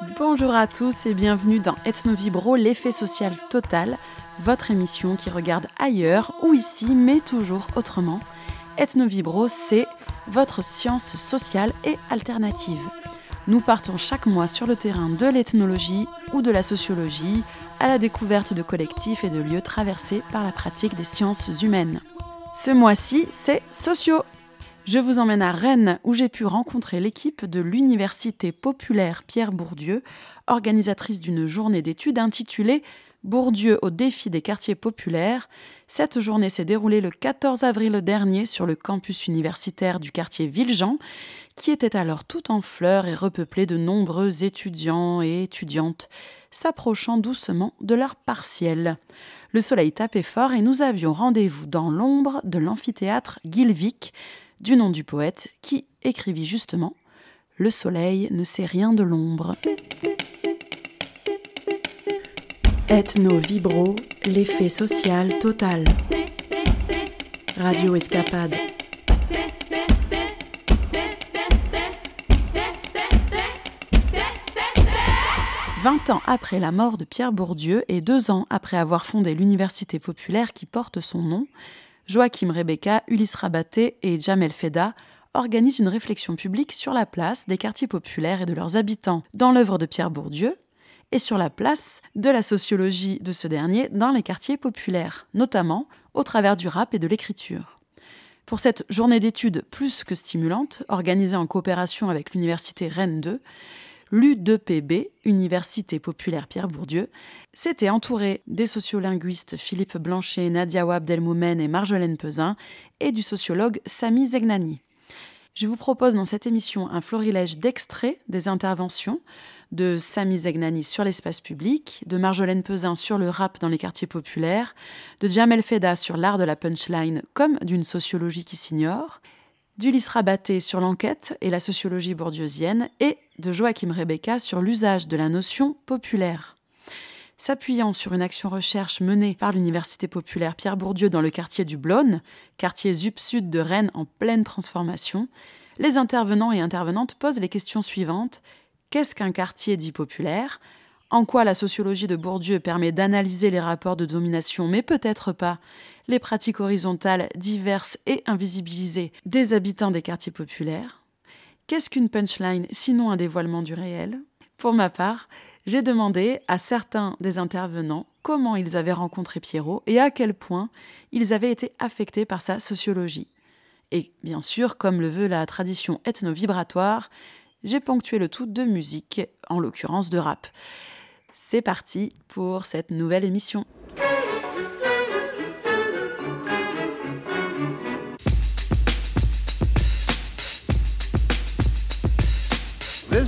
Bonjour à tous et bienvenue dans Ethnovibro, l'effet social total, votre émission qui regarde ailleurs ou ici, mais toujours autrement. Ethnovibro, c'est votre science sociale et alternative. Nous partons chaque mois sur le terrain de l'ethnologie ou de la sociologie, à la découverte de collectifs et de lieux traversés par la pratique des sciences humaines. Ce mois-ci, c'est sociaux. Je vous emmène à Rennes où j'ai pu rencontrer l'équipe de l'Université populaire Pierre Bourdieu, organisatrice d'une journée d'études intitulée Bourdieu au défi des quartiers populaires. Cette journée s'est déroulée le 14 avril dernier sur le campus universitaire du quartier Villejean, qui était alors tout en fleurs et repeuplé de nombreux étudiants et étudiantes, s'approchant doucement de leur partiel. Le soleil tapait fort et nous avions rendez-vous dans l'ombre de l'amphithéâtre Gilvic, du nom du poète qui écrivit justement Le soleil ne sait rien de l'ombre. Ethno vibro, l'effet social total. Radio Escapade. Vingt ans après la mort de Pierre Bourdieu et deux ans après avoir fondé l'université populaire qui porte son nom, Joachim Rebecca, Ulysse Rabaté et Jamel Feda organisent une réflexion publique sur la place des quartiers populaires et de leurs habitants dans l'œuvre de Pierre Bourdieu et sur la place de la sociologie de ce dernier dans les quartiers populaires, notamment au travers du rap et de l'écriture. Pour cette journée d'études plus que stimulante, organisée en coopération avec l'Université Rennes 2, l'U2PB, Université populaire Pierre Bourdieu, s'était entouré des sociolinguistes Philippe Blanchet, Nadia Wabdelmoumen et Marjolaine Pesin et du sociologue Sami Zegnani. Je vous propose dans cette émission un florilège d'extraits des interventions de Sami Zegnani sur l'espace public, de Marjolaine Pesin sur le rap dans les quartiers populaires, de Jamel Feda sur l'art de la punchline comme d'une sociologie qui s'ignore, d'Ulysse Rabaté sur l'enquête et la sociologie bourdieusienne et de Joachim Rebecca sur l'usage de la notion populaire. S'appuyant sur une action recherche menée par l'Université populaire Pierre Bourdieu dans le quartier du Blône, quartier ZUP-Sud de Rennes en pleine transformation, les intervenants et intervenantes posent les questions suivantes. Qu'est-ce qu'un quartier dit populaire? En quoi la sociologie de Bourdieu permet d'analyser les rapports de domination, mais peut-être pas les pratiques horizontales diverses et invisibilisées des habitants des quartiers populaires? Qu'est-ce qu'une punchline sinon un dévoilement du réel? Pour ma part, j'ai demandé à certains des intervenants comment ils avaient rencontré Pierrot et à quel point ils avaient été affectés par sa sociologie. Et bien sûr, comme le veut la tradition ethno-vibratoire, j'ai ponctué le tout de musique, en l'occurrence de rap. C'est parti pour cette nouvelle émission.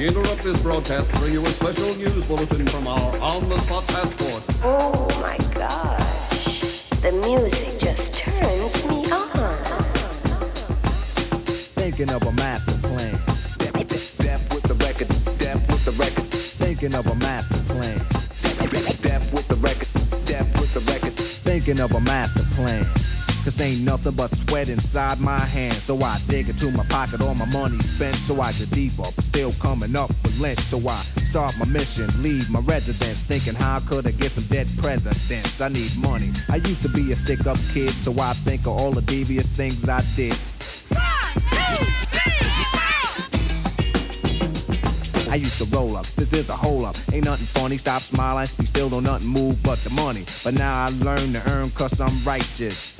We interrupt this broadcast to bring you a special news bulletin from our on-the-spot passport. Oh my gosh. The music just turns me on. Thinking of a master plan. Step, step, step with the record, step with the record, Thinking of a master plan. step with the record, step with the record. Thinking of a master plan. Cause ain't nothing but sweat inside my hands. So I dig into my pocket, all my money spent. So I get deeper, but still coming up with lint. So I start my mission, leave my residence. Thinking how could I get some dead presidents? I need money. I used to be a stick up kid, so I think of all the devious things I did. I used to roll up. This is a hole up. Ain't nothing funny. Stop smiling. You still don't nothing move but the money. But now I learn to earn cause I'm righteous.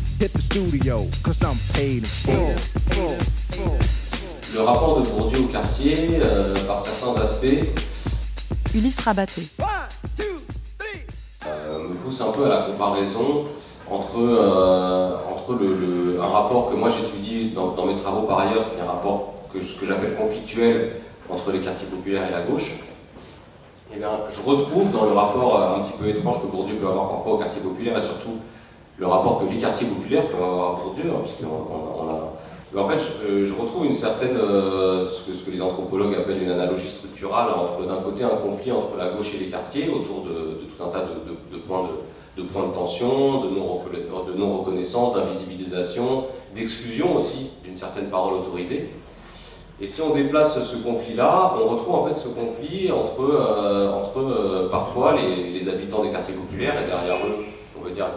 hit the studio, cause I'm paid in full. full, full. Le rapport de Bourdieu au quartier, euh, par certains aspects, Ulysse Rabaté. euh, me pousse un peu à la comparaison entre, euh, entre le, le- un rapport que moi j'étudie dans, dans mes travaux par ailleurs, qui est un rapport que, que j'appelle conflictuel entre les quartiers populaires et la gauche. Eh bien, je retrouve dans le rapport un petit peu étrange que Bourdieu peut avoir parfois au quartier populaire et surtout le rapport que les quartiers populaires peuvent avoir à Bourdieu, hein, puisqu'on on a- Mais en fait, je, euh, retrouve une certaine, euh, ce, que, ce que les anthropologues appellent une analogie structurale entre d'un côté un conflit entre la gauche et les quartiers autour de, tout un tas de, points de, points de tension, de non-reconna- de non-reconnaissance, d'invisibilisation, d'exclusion aussi d'une certaine parole autorisée. Et si on déplace ce conflit-là, on retrouve en fait ce conflit entre, euh, entre parfois les, les habitants des quartiers populaires et derrière eux, on va dire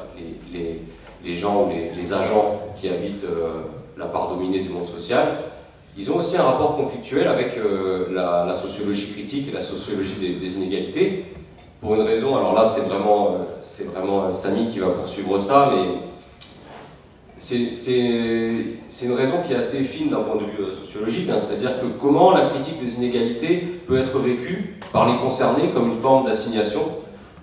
les, gens ou les, agents qui habitent euh, la part dominée du monde social. Ils ont aussi un rapport conflictuel avec euh, la, sociologie critique et la sociologie des, inégalités. Pour une raison, alors là c'est vraiment, euh, c'est vraiment Samy qui va poursuivre ça, mais c'est une raison qui est assez fine d'un point de vue sociologique, hein, c'est-à-dire que comment la critique des inégalités peut être vécue par les concernés comme une forme d'assignation,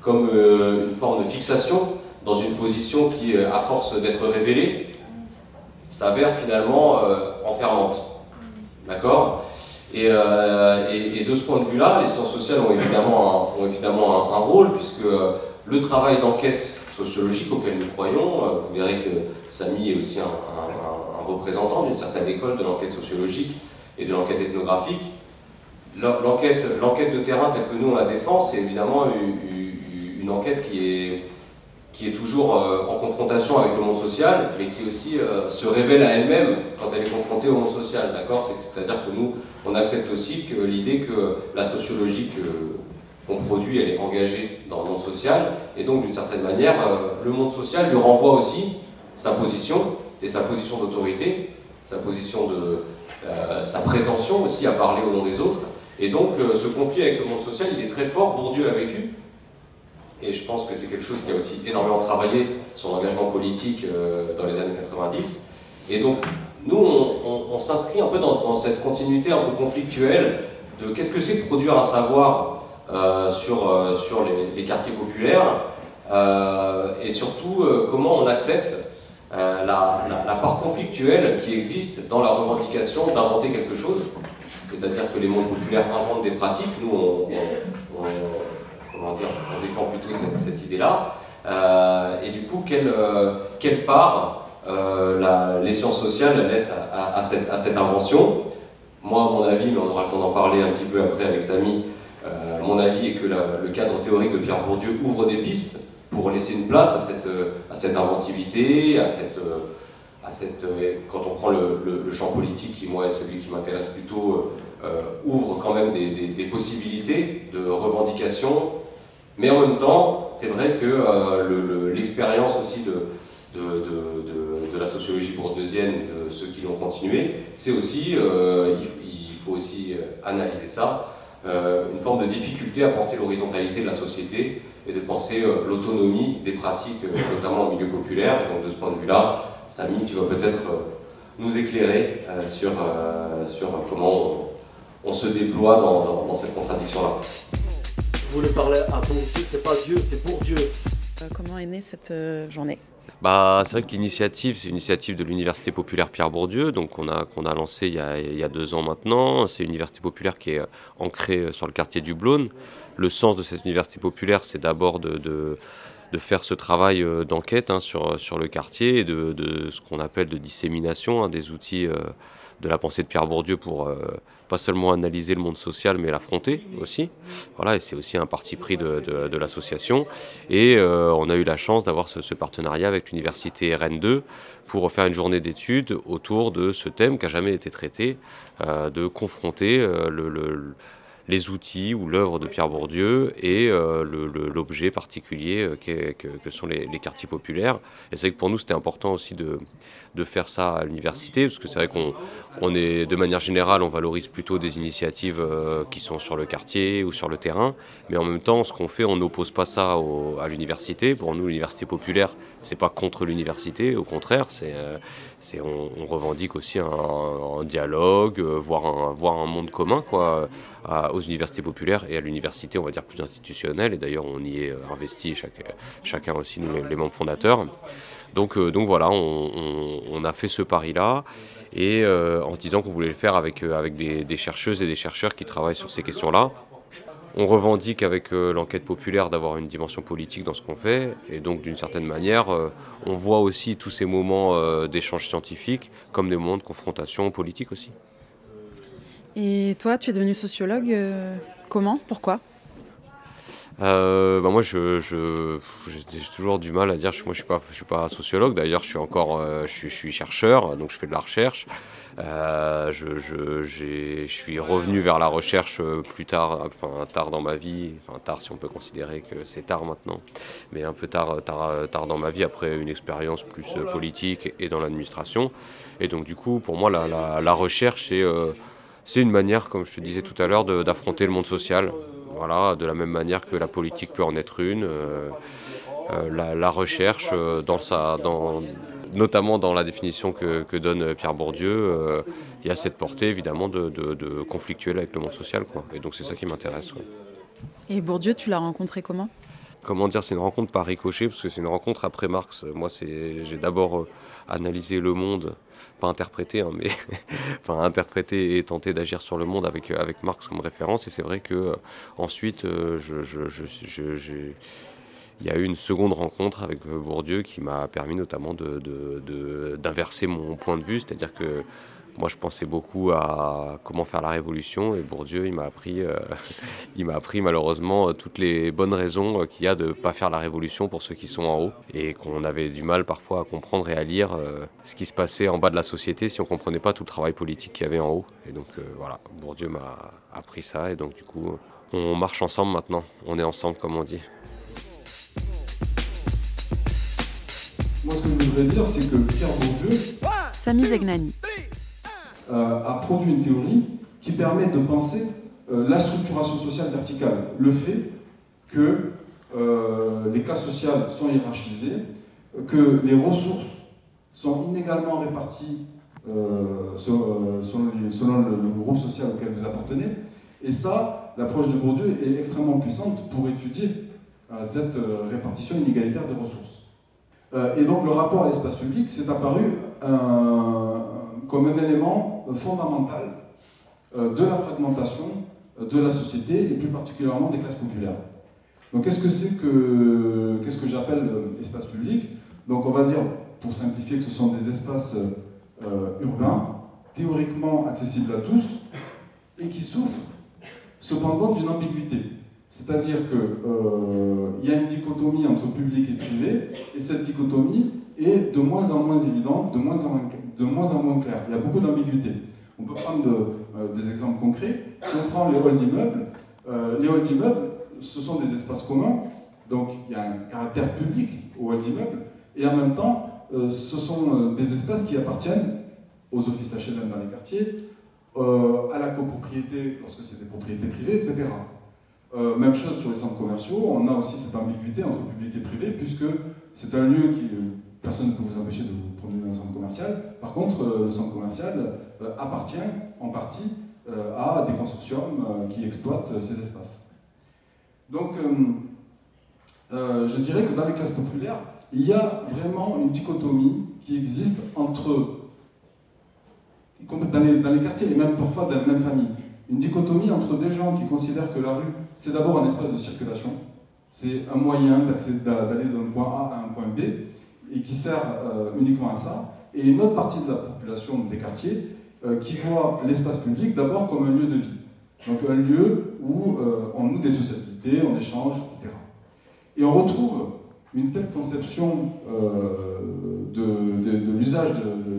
comme une forme de fixation dans une position qui, euh, à force d'être révélée, s'avère finalement euh, enfermante. D'accord? Et, euh, et- de ce point de vue-là, les sciences sociales ont évidemment un, ont évidemment un, rôle, puisque le travail d'enquête sociologique auquel nous croyons, vous verrez que Samy est aussi un, représentant d'une certaine école de l'enquête sociologique et de l'enquête ethnographique. L'en- L'enquête de terrain telle que nous on la défend, c'est évidemment une enquête qui est, qui est toujours euh, en confrontation avec le monde social, mais qui aussi euh, se révèle à elle-même quand elle est confrontée au monde social. D'accord? C'est- C'est-à-dire que nous, on accepte aussi que l'idée que la sociologie qu'on produit, elle est engagée dans le monde social, et donc d'une certaine manière, euh, le monde social lui renvoie aussi sa position, et sa position d'autorité, sa position de... sa prétention aussi à parler au nom des autres. Et donc ce conflit avec le monde social, il est très fort, Bourdieu l'a vécu, et je pense que c'est quelque chose qui a aussi énormément travaillé son engagement politique euh, dans les années 90. Et donc, nous, on, s'inscrit un peu dans, cette continuité un peu conflictuelle de qu'est-ce que c'est que produire un savoir euh, sur, euh, sur les, quartiers populaires, et surtout comment on accepte la, part conflictuelle qui existe dans la revendication d'inventer quelque chose. C'est-à-dire que les mondes populaires inventent des pratiques, nous, on, on défend plutôt cette, idée-là. Euh, et du coup, quelle, euh, quelle part euh, les sciences sociales laissent à, à- à cette, à cette invention? Moi, mon avis, mais on aura le temps d'en parler un petit peu après avec Samy, mon avis est que le cadre théorique de Pierre Bourdieu ouvre des pistes pour laisser une place à cette, à cette inventivité, à cette, à cette, quand on prend le, champ politique, qui moi est celui qui m'intéresse plutôt, ouvre quand même des- des possibilités de revendication. Mais en même temps, c'est vrai que euh, le- le- l'expérience aussi de, de, de- de- la sociologie bourdieusienne et de ceux qui l'ont continué, c'est aussi, euh, il, faut aussi euh, analyser ça, une forme de difficulté à penser l'horizontalité de la société et de penser l'autonomie des pratiques, notamment au milieu populaire. Et donc de ce point de vue-là, Samy, tu vas peut-être nous éclairer sur, sur comment on, se déploie dans cette contradiction-là. Je voulais parler à Bourdieu, c'est pas Dieu, c'est pour Dieu. Euh, comment est née cette euh, journée? Bah, c'est vrai que l'initiative, c'est une initiative de l'Université populaire Pierre Bourdieu, donc on a, qu'on a lancé il y a, il y a deux ans maintenant. C'est une université populaire qui est euh, ancrée sur le quartier du Blône. Le sens de cette université populaire, c'est d'abord de, de, de faire ce travail d'enquête hein, sur, sur le quartier et de, de ce qu'on appelle de dissémination hein, des outils euh, de la pensée de Pierre Bourdieu pour euh, pas seulement analyser le monde social, mais l'affronter aussi. Voilà, et c'est aussi un parti pris de, de- l'association. Et euh, on a eu la chance d'avoir ce, partenariat avec l'université RN2 pour faire une journée d'études autour de ce thème qui n'a jamais été traité, euh, de confronter euh, le- les outils ou l'œuvre de Pierre Bourdieu et euh, l'objet particulier euh, que, sont les, quartiers populaires. Et c'est vrai que pour nous, c'était important aussi de, de, faire ça à l'université, parce que c'est vrai qu'on on est, de manière générale, on valorise plutôt des initiatives euh, qui sont sur le quartier ou sur le terrain, mais en même temps, ce qu'on fait, on n'oppose pas ça à l'université. Pour nous, l'université populaire, c'est pas contre l'université, au contraire, c'est on, on, revendique aussi un, dialogue, euh, voire, un, voir un monde commun quoi, aux universités populaires et à l'université, on va dire, plus institutionnelle. Et d'ailleurs, on y est investi, chacun aussi, nous, les, membres fondateurs. Donc, euh, donc voilà, on, a fait ce pari-là et euh, en se disant qu'on voulait le faire avec, avec des chercheuses et des chercheurs qui travaillent sur ces questions-là on revendique avec euh, l'enquête populaire d'avoir une dimension politique dans ce qu'on fait, et donc d'une certaine manière, euh, on voit aussi tous ces moments euh, d'échange scientifique comme des moments de confrontation politique aussi. Et toi, tu es devenu sociologue, comment? Pourquoi? Bah moi, je, j'ai toujours du mal à dire. Moi, je suis pas, je suis pas sociologue. D'ailleurs, je suis encore, je, suis, chercheur, donc je fais de la recherche. Euh, je, je, je, suis revenu vers la recherche euh, plus tard, enfin tard dans ma vie, enfin tard si on peut considérer que c'est tard maintenant, mais un peu tard, tard, tard dans ma vie après une expérience plus euh, politique et dans l'administration. Et donc du coup, pour moi, la, la, recherche, c'est c'est une manière, comme je te disais tout à l'heure, d'affronter le monde social. Voilà, de la même manière que la politique peut en être une. la, la, recherche, dans, sa, dans, notamment dans la définition que, donne Pierre Bourdieu, euh, il y a cette portée évidemment de, de, conflictuel avec le monde social. Quoi. Et donc c'est ça qui m'intéresse. Et Bourdieu, tu l'as rencontré comment? Comment dire, c'est une rencontre par ricochet, parce que c'est une rencontre après Marx. Moi, j'ai d'abord euh, analysé le monde, pas interprété, hein, mais enfin interprété et tenté d'agir sur le monde avec, avec Marx comme référence. Et c'est vrai que euh, ensuite, je, je, je il y a eu une seconde rencontre avec euh, Bourdieu qui m'a permis notamment d'inverser mon point de vue, c'est-à-dire que moi je pensais beaucoup à comment faire la révolution et Bourdieu il m'a appris, euh, appris malheureusement toutes les bonnes raisons qu'il y a de ne pas faire la révolution pour ceux qui sont en haut et qu'on avait du mal parfois à comprendre et à lire euh, ce qui se passait en bas de la société si on ne comprenait pas tout le travail politique qu'il y avait en haut. Et donc voilà, Bourdieu m'a appris ça et donc du coup on marche ensemble maintenant, on est ensemble comme on dit. Moi, ce que je voudrais dire, c'est que Pierre Bourdieu Samy Zegnani. Euh, a produit une théorie qui permet de penser euh, la structuration sociale verticale. Le fait que euh, les classes sociales sont hiérarchisées, que les ressources sont inégalement réparties selon, selon le, groupe social auquel vous appartenez. Et ça, l'approche de Bourdieu est extrêmement puissante pour étudier cette répartition inégalitaire des ressources. Euh, et donc le rapport à l'espace public s'est apparu comme un élément fondamental euh, de la fragmentation euh, de la société et plus particulièrement des classes populaires. Donc qu'est-ce que c'est que qu'est-ce que j'appelle espace public? Donc on va dire, pour simplifier, que ce sont des espaces urbains, théoriquement accessibles à tous, et qui souffrent cependant d'une ambiguïté. C'est-à-dire qu'il euh, y a une dichotomie entre public et privé, et cette dichotomie est de moins en moins évidente, de moins en moins, de moins, en moins claire. Il y a beaucoup d'ambiguïté. On peut prendre euh, des exemples concrets. Si on prend les halls d'immeubles, euh, les halls d'immeubles, ce sont des espaces communs, donc il y a un caractère public aux halls d'immeubles, et en même temps, ce sont des espaces qui appartiennent aux offices HLM dans les quartiers, à la copropriété lorsque c'est des propriétés privées, etc. Euh, même chose sur les centres commerciaux, on a aussi cette ambiguïté entre public et privé, puisque c'est un lieu qui. Personne ne peut vous empêcher de vous promener dans un centre commercial. Par contre, euh, le centre commercial euh, appartient en partie à des consortiums qui exploitent ces espaces. Donc, je dirais que dans les classes populaires, il y a vraiment une dichotomie qui existe entre. dans les, dans les quartiers et même parfois dans la même famille une dichotomie entre des gens qui considèrent que la rue, c'est d'abord un espace de circulation, c'est un moyen d'aller d'un point A à un point B, et qui sert euh, uniquement à ça, et une autre partie de la population des quartiers euh, qui voit l'espace public d'abord comme un lieu de vie. Donc un lieu où euh, on noue des sociabilités, on échange, etc. Et on retrouve une telle conception de, de l'usage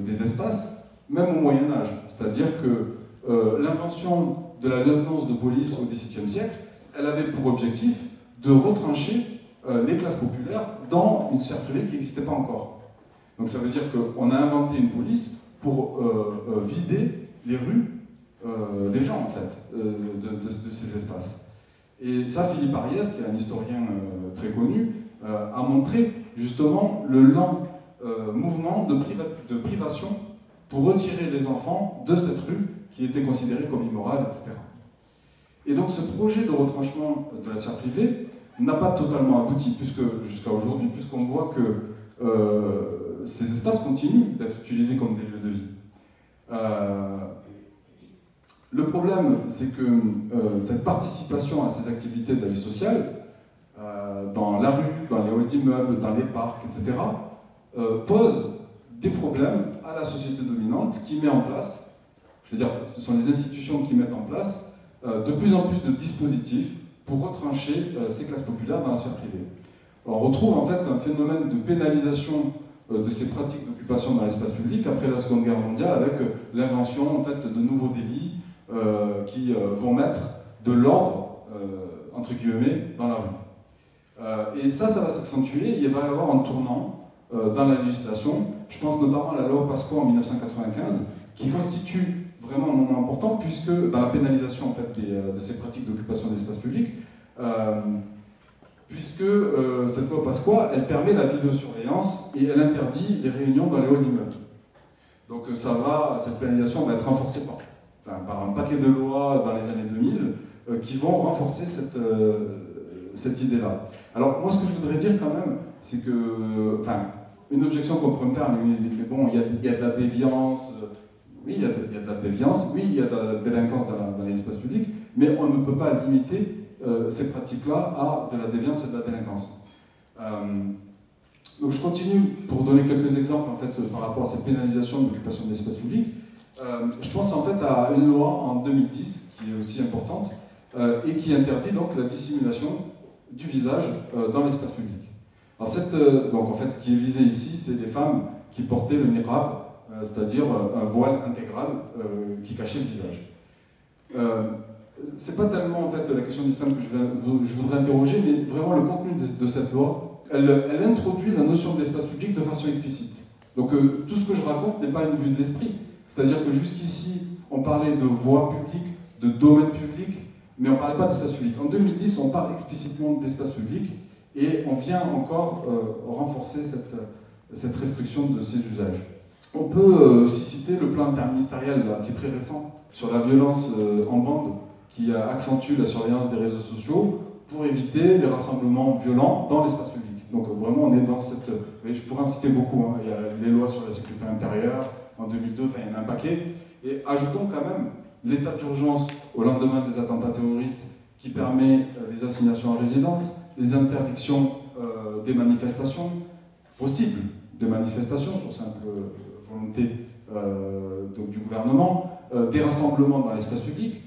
des espaces, même au Moyen Âge. C'est-à-dire que l'invention de la lieutenance de police au XVIIe siècle, elle avait pour objectif de retrancher euh, les classes populaires dans une sphère privée qui n'existait pas encore. Donc ça veut dire qu'on a inventé une police pour euh, euh, vider les rues des gens, en fait, de, ces espaces. Et ça, Philippe Ariès, qui est un historien très connu, a montré justement le lent mouvement de privation pour retirer les enfants de cette rue qui était considérée comme immorale, etc. Et donc ce projet de retranchement de la sphère privée n'a pas totalement abouti, puisque jusqu'à aujourd'hui, puisqu'on voit que euh, ces espaces continuent d'être utilisés comme des lieux de vie. Euh, le problème, c'est que euh, cette participation à ces activités de la vie sociale, dans la rue, dans les halls d'immeubles, dans les parcs, etc., pose des problèmes à la société dominante qui met en place, je veux dire, ce sont les institutions qui mettent en place euh, de plus en plus de dispositifs pour retrancher euh, ces classes populaires dans la sphère privée. On retrouve en fait un phénomène de pénalisation euh, de ces pratiques d'occupation dans l'espace public après la Seconde Guerre mondiale avec l'invention en fait, de nouveaux délits qui vont mettre de l'ordre, entre guillemets, dans la rue. et ça, ça va s'accentuer, il va y avoir un tournant dans la législation je pense notamment à la loi Pasqua en 1995, qui constitue vraiment un moment important, puisque dans la pénalisation en fait, euh, de ces pratiques d'occupation d'espace public, euh, puisque euh, cette loi Pasqua, elle permet la vidéosurveillance et elle interdit les réunions dans les halls d'immeubles. Donc ça va, cette pénalisation va être renforcée par, un paquet de lois dans les années 2000 qui vont renforcer cette, cette idée-là. Alors moi ce que je voudrais dire quand même, c'est que, enfin, une objection qu'on pourrait me faire, mais, bon, il y, a, de la déviance, oui, il y, a de, la déviance, oui, il y a de la délinquance dans, l'espace public, mais on ne peut pas limiter euh, ces pratiques-là à de la déviance et de la délinquance. Euh, donc je continue pour donner quelques exemples en fait, par rapport à cette pénalisation d'occupation de l'espace public. je pense en fait à une loi en 2010 qui est aussi importante et qui interdit donc la dissimulation du visage dans l'espace public. Euh, donc en fait, ce qui est visé ici, c'est des femmes qui portaient le niqab, euh, c'est-à-dire euh, un voile intégral qui cachait le visage. c'est pas tellement en fait la question d'islam que je, voudrais interroger, mais vraiment le contenu de, cette loi. Elle, introduit la notion d'espace public de façon explicite. Donc tout ce que je raconte n'est pas une vue de l'esprit. C'est-à-dire que jusqu'ici, on parlait de voie publique, de domaine public, mais on ne parlait pas d'espace public. En 2010, on parle explicitement d'espace public, et on vient encore euh, renforcer cette, cette, restriction de ces usages. On peut euh, aussi citer le plan interministériel qui est très récent sur la violence euh, en bande qui accentue la surveillance des réseaux sociaux pour éviter les rassemblements violents dans l'espace public. Donc vraiment on est dans cette... je pourrais en citer beaucoup, hein. il y a les lois sur la sécurité intérieure en 2002, enfin il y en a un paquet. Et ajoutons quand même l'état d'urgence au lendemain des attentats terroristes qui permet les assignations en résidence, les interdictions euh, des manifestations, possibles de manifestations sur simple volonté euh, donc, du gouvernement, euh, des rassemblements dans l'espace public.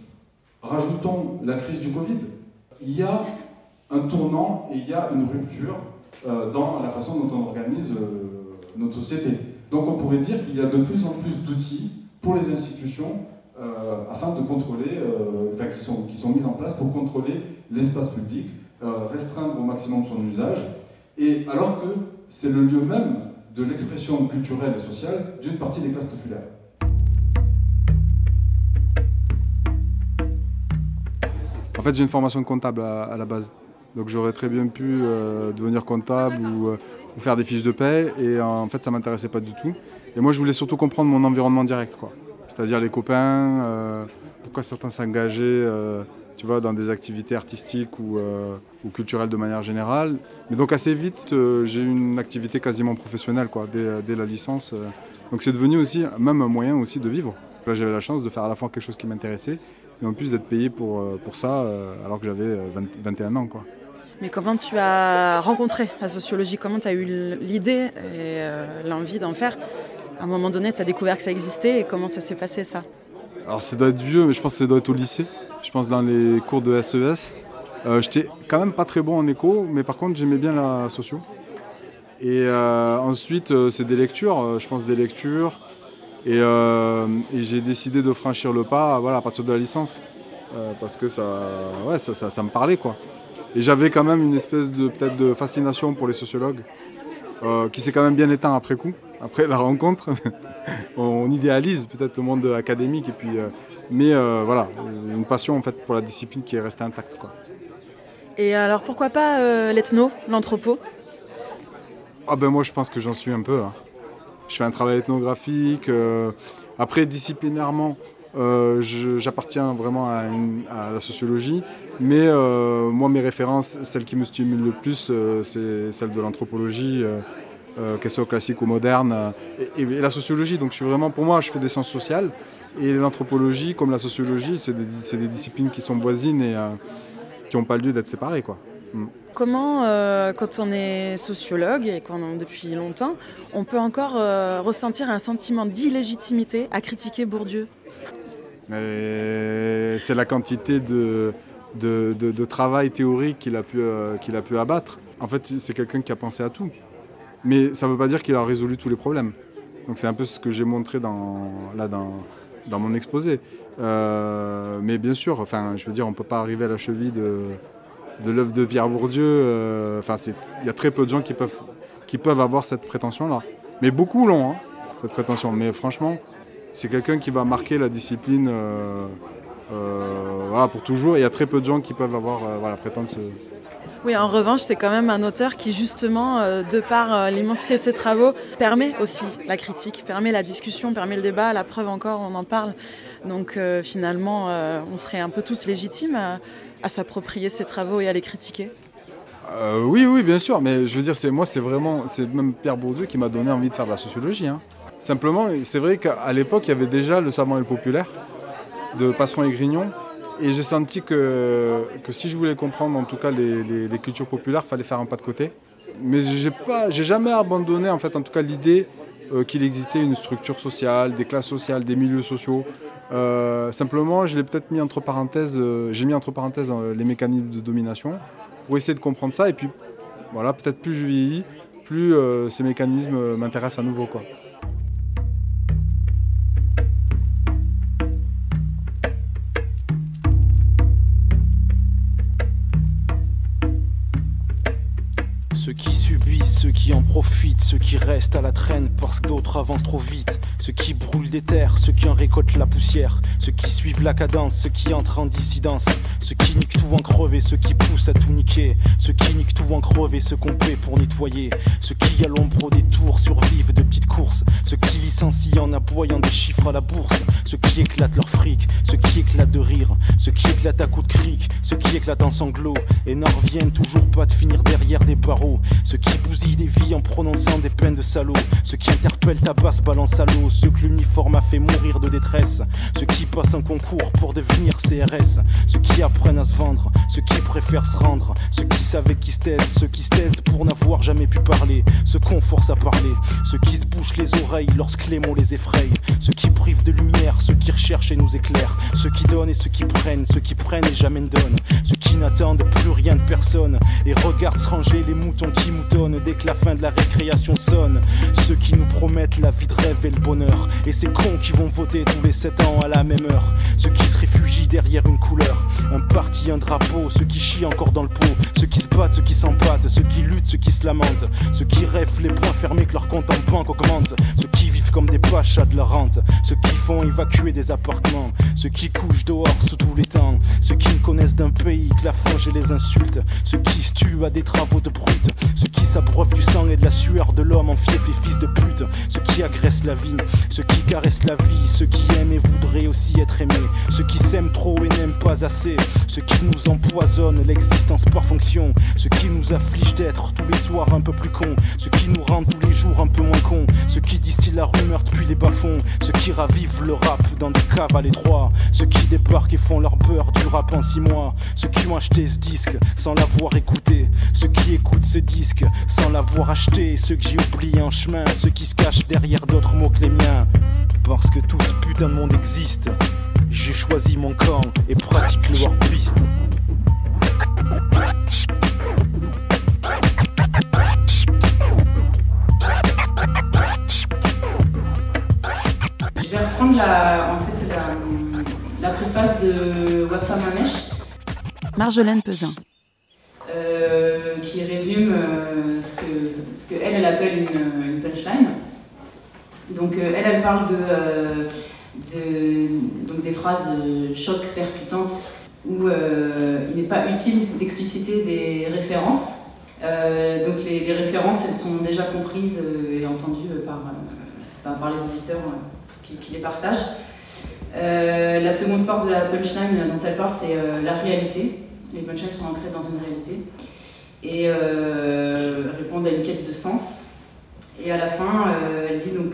Rajoutons la crise du Covid. Il y a un tournant et il y a une rupture dans la façon dont on organise notre société. Donc on pourrait dire qu'il y a de plus en plus d'outils pour les institutions afin de contrôler, enfin qui sont, qui sont mises en place pour contrôler l'espace public, euh, restreindre au maximum son usage, et alors que c'est le lieu même de l'expression culturelle et sociale d'une partie des classes populaires. En fait, j'ai une formation de comptable à, la base. Donc j'aurais très bien pu euh, devenir comptable euh, ou, faire des fiches de paie. Et en fait, ça ne m'intéressait pas du tout. Et moi, je voulais surtout comprendre mon environnement direct. C'est-à-dire les copains, pourquoi certains s'engageaient tu vois, dans des activités artistiques ou, euh, ou, culturelles de manière générale. Mais donc assez vite, euh, j'ai eu une activité quasiment professionnelle quoi, dès, dès la licence. Euh. Donc c'est devenu aussi même un moyen aussi de vivre. Là j'avais la chance de faire à la fois quelque chose qui m'intéressait et en plus d'être payé pour, pour ça alors que j'avais 21 ans. Quoi. Mais comment tu as rencontré la sociologie? Comment tu as eu l'idée et l'envie d'en faire? À un moment donné, tu as découvert que ça existait et comment ça s'est passé ça? Alors ça doit être vieux, mais je pense que ça doit être au lycée je pense, dans les cours de SES. E euh, j'étais quand même pas très bon en écho, mais par contre, j'aimais bien la socio. Et euh, ensuite, euh, c'est des lectures, je pense des lectures. Et, j'ai décidé de franchir le pas voilà, à partir de la licence. parce que ça, ouais, ça, ça, me parlait quoi. Et j'avais quand même une espèce de peut-être de fascination pour les sociologues, qui s'est quand même bien éteint après coup, après la rencontre. on idéalise peut-être le monde académique et puis, mais euh, voilà, une passion en fait pour la discipline qui est restée intacte quoi. Et alors pourquoi pas euh, l'ethno, l'anthropo Ah ben moi je pense que j'en suis un peu. hein. Je fais un travail ethnographique. euh, après disciplinairement, euh, j'appartiens vraiment à, une- à la sociologie, mais euh, moi mes références, celles qui me stimulent le plus, euh, c'est celle de l'anthropologie, qu'elle soit classique ou moderne, et, et la sociologie. Donc je suis vraiment, pour moi, je fais des sciences sociales, et l'anthropologie, comme la sociologie, c'est des, disciplines qui sont voisines et euh, qui n'ont pas lieu d'être séparées, quoi. Mm. Comment, euh, quand on est sociologue et qu'on depuis longtemps, on peut encore euh, ressentir un sentiment d'illégitimité à critiquer Bourdieu? C'est la quantité de, de, de- de travail théorique qu'il a, pu, qu'il a pu abattre. En fait, c'est quelqu'un qui a pensé à tout. Mais ça ne veut pas dire qu'il a résolu tous les problèmes. Donc c'est un peu ce que j'ai montré dans, là, dans, dans mon exposé. Euh, mais bien sûr, enfin, je veux dire, on ne peut pas arriver à la cheville de, de l'œuvre de Pierre Bourdieu. euh, Enfin, il y a très peu de gens qui peuvent, qui peuvent avoir cette prétention-là. Mais beaucoup l'ont, hein, cette prétention. Mais franchement, c'est quelqu'un qui va marquer la discipline euh, pour toujours. Il y a très peu de gens qui peuvent avoir voilà, prétendre ce... Oui, en revanche, c'est quand même un auteur qui, justement, euh, de par euh, l'immensité de ses travaux, permet aussi la critique, permet la discussion, permet le débat. La preuve encore, on en parle. Donc euh, finalement, on serait un peu tous légitimes à, s'approprier ses travaux et à les critiquer. Oui, oui, bien sûr, mais je veux dire, moi, c'est vraiment, c'est même Pierre Bourdieu qui m'a donné envie de faire de la sociologie. hein. Simplement, c'est vrai qu'à l'époque, il y avait déjà le savant et le populaire de Passeron et Grignon, et j'ai senti que, que si je voulais comprendre, en tout cas, les, les- les cultures populaires, il fallait faire un pas de côté. Mais j'ai pas, j'ai jamais abandonné, en fait, en tout cas, l'idée euh, qu'il existait une structure sociale, des classes sociales, des milieux sociaux. Euh, simplement, je l'ai peut-être mis entre parenthèses, euh, j'ai mis entre parenthèses les mécanismes de domination pour essayer de comprendre ça. Et puis, voilà, peut-être plus je vieillis, plus ces mécanismes m'intéressent à nouveau. Quoi. Ceux qui en profitent, ceux qui restent à la traîne parce que d'autres avancent trop vite. Ceux qui brûlent des terres, ceux qui en récoltent la poussière. Ceux qui suivent la cadence, ceux qui entrent en dissidence. Ceux qui niquent tout en crever, ceux qui poussent à tout niquer. Ceux qui niquent tout en crever, ceux qu'on paie pour nettoyer. Ceux qui à l'ombre des tours survivent de petites courses. Ceux qui licencient en aboyant des chiffres à la bourse. Ceux qui éclatent leur fric, ceux qui éclatent de rire. Ceux qui éclatent à coups de cric, ceux qui éclatent en sanglots. Et n'en reviennent toujours pas de finir derrière des barreaux. Ceux qui bousillent des vies en prononçant des peines de salauds. Ceux qui interpellent ta basse balance à l'eau. Ceux que l'uniforme a fait mourir de détresse. Ceux qui passent un concours pour devenir CRS. Ceux qui apprennent à se vendre. Ceux qui préfèrent se rendre. Ceux qui savent qui se taisent. Ceux qui se taisent pour n'avoir jamais pu parler. Ceux qu'on force à parler. Ceux qui se bouchent les oreilles lorsque les mots les effraient. Ceux qui privent de lumière. Ceux qui recherchent et nous éclairent. Ceux qui donnent et ceux qui prennent. Ceux qui prennent et jamais ne donnent. Ceux qui n'attendent plus rien de personne. Et regardent se ranger les moutons qui moutonnent dès la fin de la récréation sonne. Ceux qui nous promettent la vie de rêve et le bonheur. Et ces cons qui vont voter tous les 7 ans à la même heure. Ceux qui se réfugient derrière une couleur. Un parti, un drapeau. Ceux qui chient encore dans le pot. Ceux qui se battent, ceux qui s'empâtent. Ceux qui luttent, ceux qui se lamentent. Ceux qui rêvent les poings fermés que leur compte en banque augmente. Ceux qui vivent comme des pachas de leur rente. Ceux qui font évacuer des appartements. Ceux qui couchent dehors sous tous les temps. Ceux qui ne connaissent d'un pays que la fange et les insultes. Ceux qui se tuent à des travaux de brutes. Ceux qui s'abreuvent du sang et de la sueur de l'homme en fief et fils de pute. Ceux qui agressent la vie. Ceux qui caressent la vie. Ceux qui aiment et voudraient aussi être aimés. Ceux qui s'aiment trop et n'aiment pas assez. Ceux qui nous empoisonnent l'existence par fonction. Ceux qui nous affligent d'être tous les soirs un peu plus cons. Ceux qui nous rendent tous les jours un peu moins cons. Ceux qui distillent la rumeur depuis les bas-fonds. Ceux qui ravivent le rap dans des caves à l'étroit. Ceux qui débarquent et font leur beurre du rap en six mois. Ceux qui ont acheté ce disque sans l'avoir écouté. Ceux qui écoutent ce disque sans l'avoir acheté. Ceux que j'ai oubliés en chemin. Ceux qui se cachent derrière d'autres mots que les miens. Parce que tout ce putain de monde existe. J'ai choisi mon camp et pratique le hors-piste. Je vais reprendre la, en fait, la, la préface de Wafa Marjolaine Pesin. Qui résume ce que, ce que elle, elle appelle une, punchline. Donc elle, elle parle de, donc des phrases choc percutantes où il n'est pas utile d'expliciter des références euh, donc les, références, elles sont déjà comprises euh, et entendues euh, par, par, les auditeurs qui, les partagent. la seconde force de la punchline dont elle parle, c'est la réalité. Les punchlines sont ancrées dans une réalité et répondent à une quête de sens. Et à la fin, elle dit donc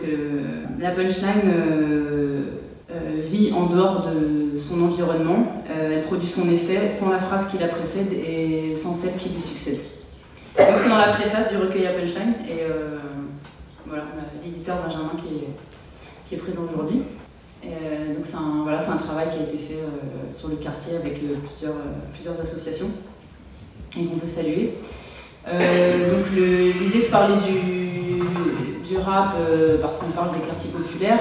la punchline vit en dehors de son environnement, elle produit son effet sans la phrase qui la précède et sans celle qui lui succède. Donc c'est dans la préface du recueil à punchline. Et euh, voilà, on a l'éditeur Benjamin qui est présent aujourd'hui. Euh, donc c'est un, voilà, un travail qui a été fait euh, sur le quartier avec plusieurs, plusieurs associations et qu'on peut saluer. donc l'idée de parler du, du rap, parce qu'on parle des quartiers populaires,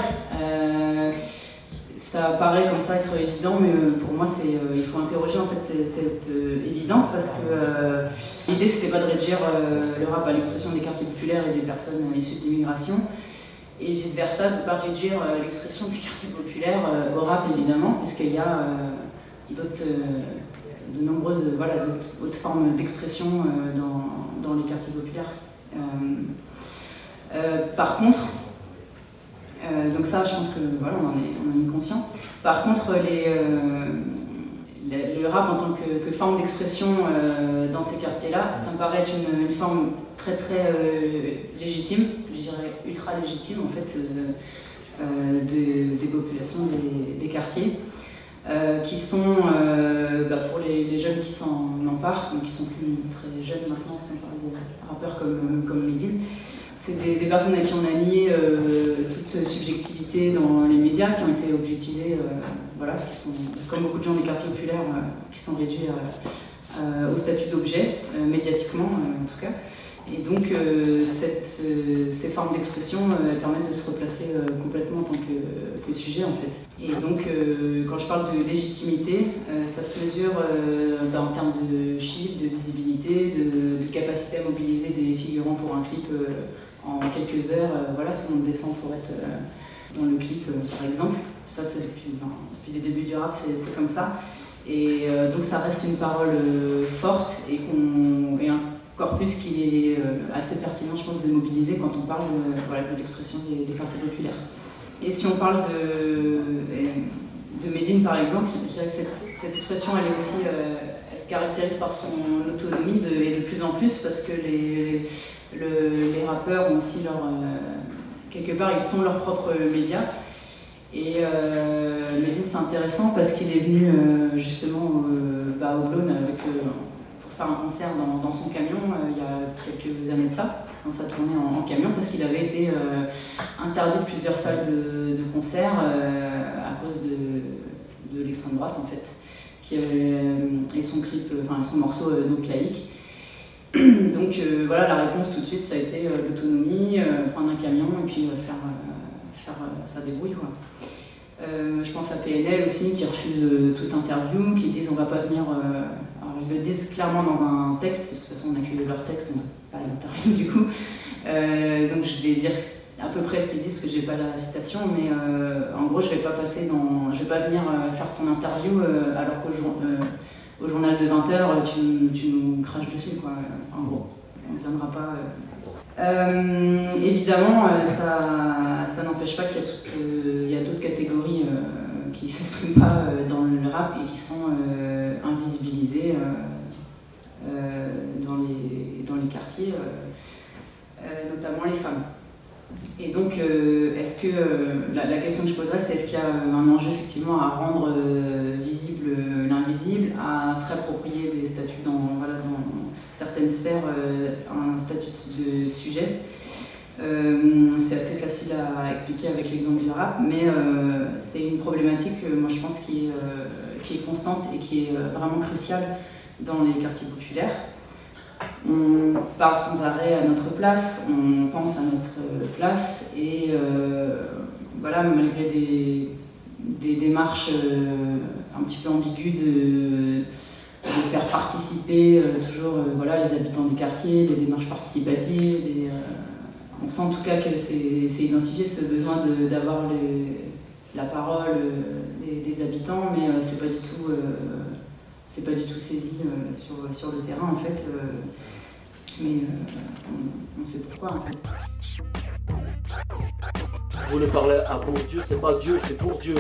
ça paraît comme ça être évident, mais euh, pour moi, euh, il faut interroger en fait cette, euh, évidence parce que l'idée c'était pas de réduire le rap à l'expression des quartiers populaires et des personnes issues de l'immigration, et vice versa, de ne pas réduire l'expression des quartiers populaires au rap évidemment, puisqu'il y a d'autres, de nombreuses voilà, autres formes d'expression dans, dans, les quartiers populaires. par contre, euh, donc ça, je pense que voilà, on en est conscient. Par contre, les, euh, le, rap en tant que, forme d'expression euh, dans ces quartiers-là, ça me paraît être une, forme très très légitime, je dirais ultra légitime en fait, de, des populations des, quartiers. qui sont, bah, pour les, jeunes qui s'en emparent, donc qui sont plus très jeunes maintenant, si on parle des rappeurs comme, comme Medine, c'est des, personnes à qui on a nié euh, toute subjectivité dans les médias, qui ont été objectivées, euh, voilà, comme beaucoup de gens des quartiers populaires, euh, qui sont réduits au statut d'objet, médiatiquement en tout cas. Et donc ces formes d'expression permettent de se replacer complètement en tant que, sujet en fait. Et donc quand je parle de légitimité, ça se mesure bah, en termes de chiffres, de visibilité, de, capacité à mobiliser des figurants pour un clip en quelques heures, euh, voilà, tout le monde descend pour être euh, dans le clip, euh, par exemple. Ça, c'est depuis, les débuts du rap, c'est comme ça. Et donc, ça reste une parole forte et, un corpus qui est assez pertinent, je pense, de mobiliser quand on parle de, voilà, de l'expression des, quartiers populaires. Et si on parle de, de Médine, par exemple, je dirais que cette, expression, elle est aussi, caractérise par son autonomie et de plus en plus parce que les, les rappeurs ont aussi leur. Euh, quelque part, ils sont leurs propres médias. Et euh, Medine, c'est intéressant parce qu'il est venu euh, justement bah, au Blône avec, pour faire un concert dans, son camion il y a quelques années de ça, dans sa tournée en, camion, parce qu'il avait été interdit de plusieurs salles de, de concert à cause de, de l'extrême droite en fait. Qui, et son clip, enfin son morceau donc laïque. Donc euh, voilà, la réponse tout de suite, ça a été euh, l'autonomie, euh, prendre un camion et puis faire, faire sa débrouille. Quoi. je pense à PNL aussi qui refuse toute interview, qui disent on va pas venir. alors ils le disent clairement dans un texte, parce que de toute façon on a que leur texte, on n'a pas l'interview du coup. donc je vais dire à peu près ce qu'ils disent, parce que j'ai pas la citation, mais en gros je vais pas passer dans, je vais pas venir faire ton interview alors qu'au jour au journal de 20h, tu, tu, nous craches dessus, quoi, en gros. On ne viendra pas. Euh. Euh, évidemment, euh, ça, ça n'empêche pas qu'il y a, d'autres catégories qui s'expriment pas dans le rap et qui sont invisibilisées dans, les, dans les quartiers, notamment les femmes. Et donc, est-ce que la, question que je poserais, c'est est-ce qu'il y a un enjeu effectivement à rendre visible l'invisible, à se réapproprier des statuts dans, voilà, dans certaines sphères, euh, un statut de sujet? Euh, c'est assez facile à expliquer avec l'exemple du rap, mais euh, c'est une problématique, moi je pense, qui est, qui est constante et qui est vraiment cruciale dans les quartiers populaires. On parle sans arrêt à notre place, on pense à notre place, et voilà, malgré des, des démarches un petit peu ambiguës de faire participer toujours voilà, les habitants des quartiers, des démarches participatives. Des, on sent en tout cas que c'est identifié ce besoin d'avoir la parole des, habitants, mais c'est pas du tout c'est pas du tout saisi sur, sur, le terrain en fait. mais on, on, sait pourquoi en fait. Vous voulez parler à Bourdieu, c'est pas Dieu, c'est pour Dieu.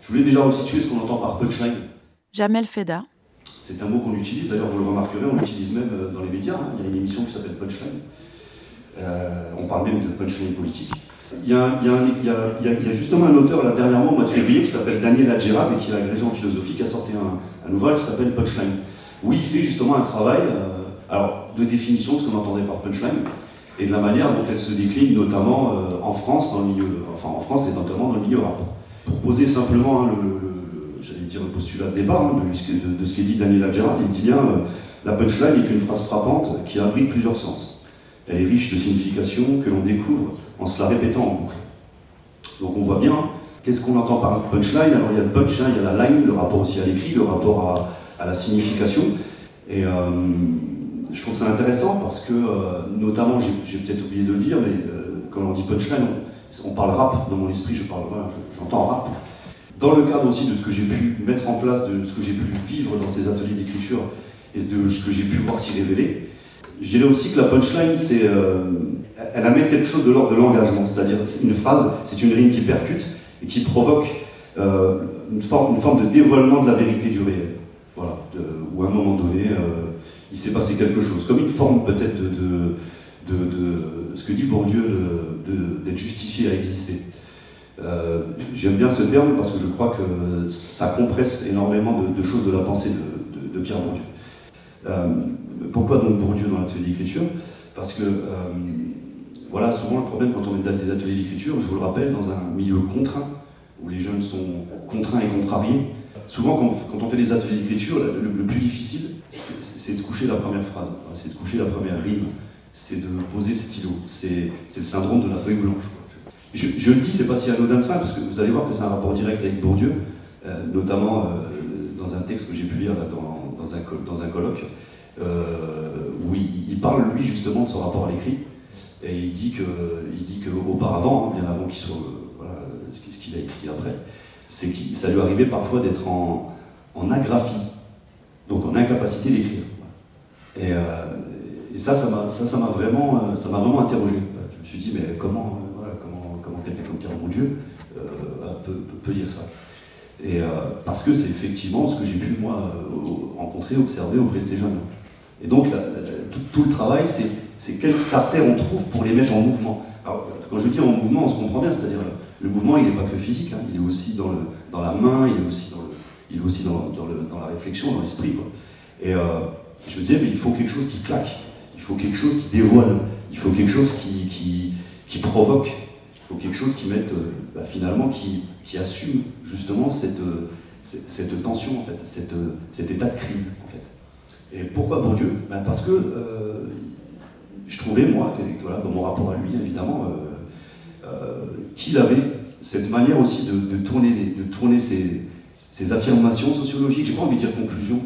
Je voulais déjà resituer ce qu'on entend par punchline. Jamel Feda. C'est un mot qu'on utilise, d'ailleurs vous le remarquerez, on l'utilise même euh, dans les médias. Hein. Il y a une émission qui s'appelle Punchline. Euh, on parle même de punchline politique. Il y, a, justement un auteur là dernièrement au mois de février qui s'appelle Daniel Adjerab et qui est agrégé en philosophie qui a sorti un, ouvrage qui s'appelle Punchline. Où il fait justement un travail euh, alors, de définition de ce qu'on entendait par punchline et de la manière dont elle se décline notamment en France, dans le milieu, en France et notamment dans le milieu rap pour poser simplement hein, le, dire le postulat de départ hein, de, ce qu'est dit Daniel Adjerad, il dit bien euh, la punchline est une phrase frappante qui abrite plusieurs sens. Elle est riche de significations que l'on découvre en se la répétant en boucle. Donc on voit bien qu'est-ce qu'on entend par punchline? Alors il y a le punch, il y a la line, le rapport aussi à l'écrit, le rapport à, la signification. Et euh, je trouve ça intéressant parce que, euh, notamment, j'ai peut-être oublié de le dire, mais quand on dit punchline, on parle rap, dans mon esprit, je j'entends rap. Dans le cadre aussi de ce que j'ai pu mettre en place, de ce que j'ai pu vivre dans ces ateliers d'écriture et de ce que j'ai pu voir s'y révéler, je dirais aussi que la punchline, c'est, euh, elle amène quelque chose de l'ordre de l'engagement, c'est-à-dire une phrase, c'est une rime qui percute et qui provoque euh, une, forme, une, forme, de dévoilement de la vérité du réel. Voilà, où à un moment donné, euh, il s'est passé quelque chose, comme une forme peut-être de de, ce que dit Bourdieu d'être justifié à exister. J'aime bien ce terme parce que je crois que ça compresse énormément de, choses de la pensée de, Pierre Bourdieu. Pourquoi donc Bourdieu dans l'atelier d'écriture? Parce que, euh, voilà, souvent le problème quand on est dans des ateliers d'écriture, je vous le rappelle, dans un milieu contraint, où les jeunes sont contraints et contrariés, souvent quand, on fait des ateliers d'écriture, le, plus difficile, c'est de coucher la première phrase, c'est de coucher la première rime c'est de poser le stylo. C'est le syndrome de la feuille blanche. Je, le dis, c'est pas si anodin que ça, parce que vous allez voir que c'est un rapport direct avec Bourdieu, euh, notamment euh, dans un texte que j'ai pu lire dans, un, colloque, où il, parle, lui, justement, de son rapport à l'écrit, et il dit qu'auparavant, hein, bien avant qu'il soit, voilà, ce qu'il a écrit après, c'est que ça lui arrivait parfois d'être en, en agraphie, donc en incapacité d'écrire. Et, et ça, ça m'a, ça, m'a vraiment, euh, ça m'a vraiment interrogé. Je me suis dit, mais comment, euh, voilà, comment, comment quelqu'un comme Pierre Bourdieu euh, peut, peut, dire ça? Et parce que c'est effectivement ce que j'ai pu moi rencontrer, observer auprès de ces jeunes. Et donc, tout, le travail, c'est, c'est quel starter on trouve pour les mettre en mouvement. Alors, quand je dis en mouvement, on se comprend bien, c'est-à-dire le mouvement, il n'est pas que physique, hein. il est aussi dans, la main, il est aussi dans, il la réflexion, dans l'esprit. Et je me disais, mais il faut quelque chose qui claque faut quelque chose qui dévoile, il faut quelque chose qui, provoque, il faut quelque chose qui mette, euh, bah, finalement, qui, assume justement cette, tension, en fait, cet état de crise. Et pourquoi Bourdieu bah, Parce que euh, je trouvais, moi, dans mon rapport à lui, évidemment, euh, qu'il avait cette manière aussi de, tourner, de tourner ses, ses affirmations sociologiques, j'ai pas envie de dire conclusion,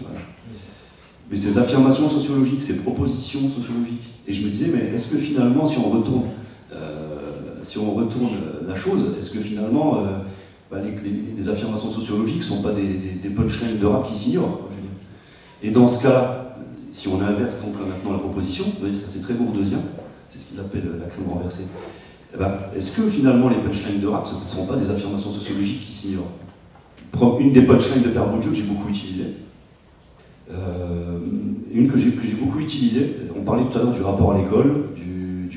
mais ces affirmations sociologiques, ces propositions sociologiques. Et je me disais, mais est-ce que finalement, si on retourne, euh, si on retourne la chose, est-ce que finalement, euh, bah, les, affirmations sociologiques ne sont pas des, punchlines de rap qui s'ignorent Et dans ce cas, si on inverse donc maintenant la proposition, vous voyez, ça c'est très bourdeusien, c'est ce qu'il appelle la crème renversée. Eh ben, est-ce que finalement les punchlines de rap ne sont pas des affirmations sociologiques qui s'ignorent Une des punchlines de Père Bourdieu que j'ai beaucoup utilisées, euh, une que j'ai beaucoup utilisée, on parlait tout à l'heure du rapport à l'école, du,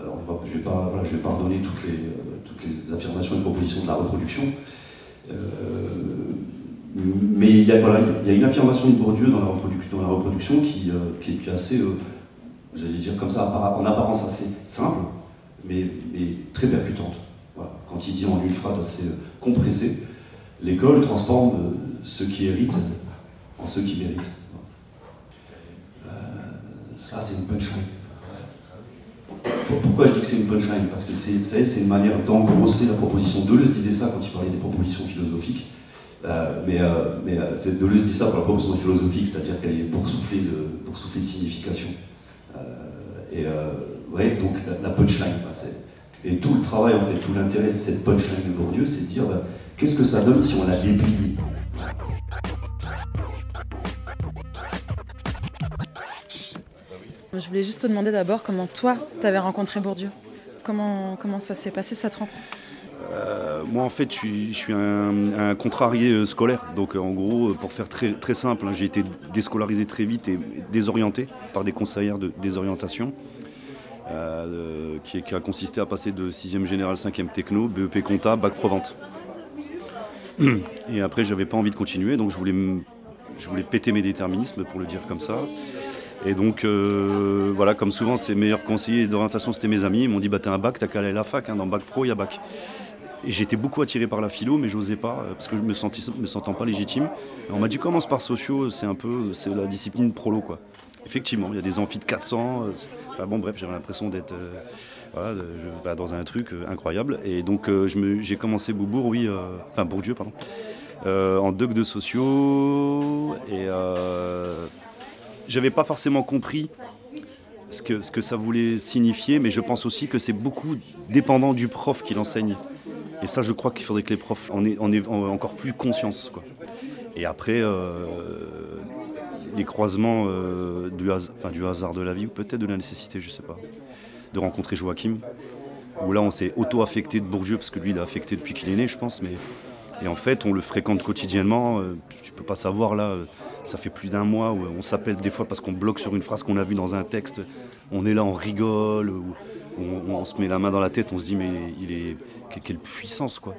alors je ne vais, pas, voilà, vais pas redonner toutes les, toutes les affirmations et propositions de la reproduction, euh, mais il y, a, voilà, il y a une affirmation de Bourdieu dans la, reproduction qui, euh, qui, est assez, j'allais dire comme ça, en apparence assez simple, mais, mais très percutante. Quand il dit en une phrase assez compressée, l'école transforme ce qui hérite en ceux qui méritent. Euh, ça, c'est une punchline. Pourquoi je dis que c'est une punchline? Parce que c'est, vous savez, c'est une manière d'engrosser la proposition. Deleuze disait ça quand il parlait des propositions philosophiques. Euh, mais euh, mais euh, Deleuze dit ça pour la proposition philosophique, c'est-à-dire qu'elle est boursouflée de, de signification. Euh, et ouais, donc la, punchline, bah, et tout le travail, en fait, tout l'intérêt de cette punchline de Bourdieu, c'est de dire bah, qu'est-ce que ça donne si on la déplie Je voulais juste te demander d'abord comment toi, tu avais rencontré Bourdieu. Comment, comment ça s'est passé cette rencontre? Euh, moi, en fait, je suis, un, contrarié euh, scolaire. Donc, euh, en gros, pour faire très, simple, hein, j'ai été déscolarisé très vite et désorienté par des conseillères de désorientation, qui, a consisté à passer de 6e général 5e techno, BEP compta, bac pro-vente. Et après, j'avais pas envie de continuer, donc je voulais, je voulais péter mes déterminismes, pour le dire comme ça. Et donc, voilà, comme souvent, ces meilleurs conseillers d'orientation, c'était mes amis. Ils m'ont dit, bah, t'as un bac, t'as qu'à aller à la fac, hein, dans bac pro, il y a bac. Et j'étais beaucoup attiré par la philo, mais j'osais pas, euh, parce que je me, sentis, me sentant pas légitime. On m'a dit, commence par sociaux, c'est un peu, c'est la discipline prolo, quoi. Effectivement, il y a des amphis de 400. euh, Enfin bon, bref, j'avais l'impression d'être euh, dans un truc euh, incroyable. Et donc, j'ai commencé oui, Bourdieu, pardon, en doc de sociaux. Et j'avais pas forcément compris ce que, ce que ça voulait signifier, mais je pense aussi que c'est beaucoup dépendant du prof qui l'enseigne. Et ça, je crois qu'il faudrait que les profs en aient, en aient- en aient encore plus conscience. Quoi. Et après, euh, les croisements euh, du, hasard de la vie, ou peut-être de la nécessité, je sais pas, de rencontrer Joachim, où là, on s'est auto-affecté de Bourdieu, parce que lui, il a affecté depuis qu'il est né, je pense, mais et en fait, on le fréquente quotidiennement. euh, Tu peux pas savoir là. euh, Ça fait plus d'un mois où on s'appelle des fois parce qu'on bloque sur une phrase qu'on a vue dans un texte. On est là, on rigole, on, se met la main dans la tête, on se dit mais il est que- quelle puissance quoi.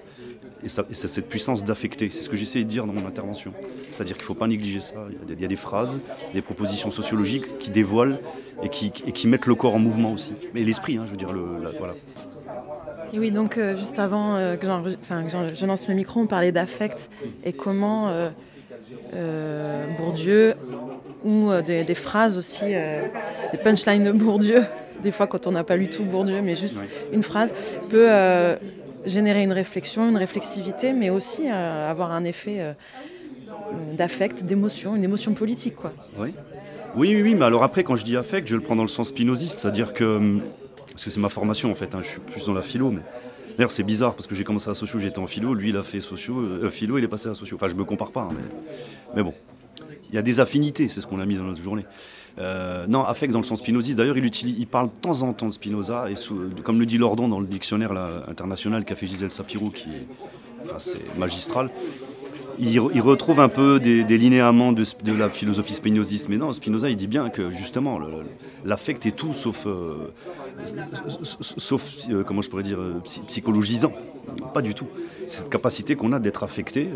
Et, ça- cette puissance d'affecter. C'est ce que j'essayais de dire dans mon intervention. C'est-à-dire qu'il ne faut pas négliger ça. Il y, a des, phrases, des propositions sociologiques qui dévoilent et qui, et qui mettent le corps en mouvement aussi. Mais l'esprit, hein, je veux dire, le, voilà. Et oui, donc euh, juste avant euh, que, je lance le micro, on parlait d'affect et comment euh, Bourdieu ou des, des phrases aussi, des punchlines de Bourdieu, des fois quand on n'a pas lu tout Bourdieu, mais juste une phrase, peut euh, générer une réflexion, une réflexivité, mais aussi euh, avoir un effet euh, d'affect, d'émotion, une émotion politique. Quoi. Oui. oui, oui, oui, mais alors après, quand je dis affect, je le prends dans le sens spinoziste, c'est-à-dire que. hum, Parce que c'est ma formation en fait, hein, je suis plus dans la philo, mais. D'ailleurs, c'est bizarre parce que j'ai commencé à socio, j'étais en philo, lui il a fait socio, euh, philo, il est passé à socio. Enfin, je me compare pas, hein, mais, mais bon. Il y a des affinités, c'est ce qu'on a mis dans notre journée. Euh, non, affect dans le sens spinoziste. D'ailleurs, il, parle de temps en temps de Spinoza, et comme le dit Lordon dans le dictionnaire international qu'a fait Gisèle Sapiro, qui est, enfin, magistral, il, re- il retrouve un peu des, des linéaments de, la philosophie spinoziste. Mais non, Spinoza, il dit bien que justement, l'affect est tout sauf, euh, sauf euh, comment je pourrais dire, psy- psychologisant. Pas du tout. Cette capacité qu'on a d'être affecté,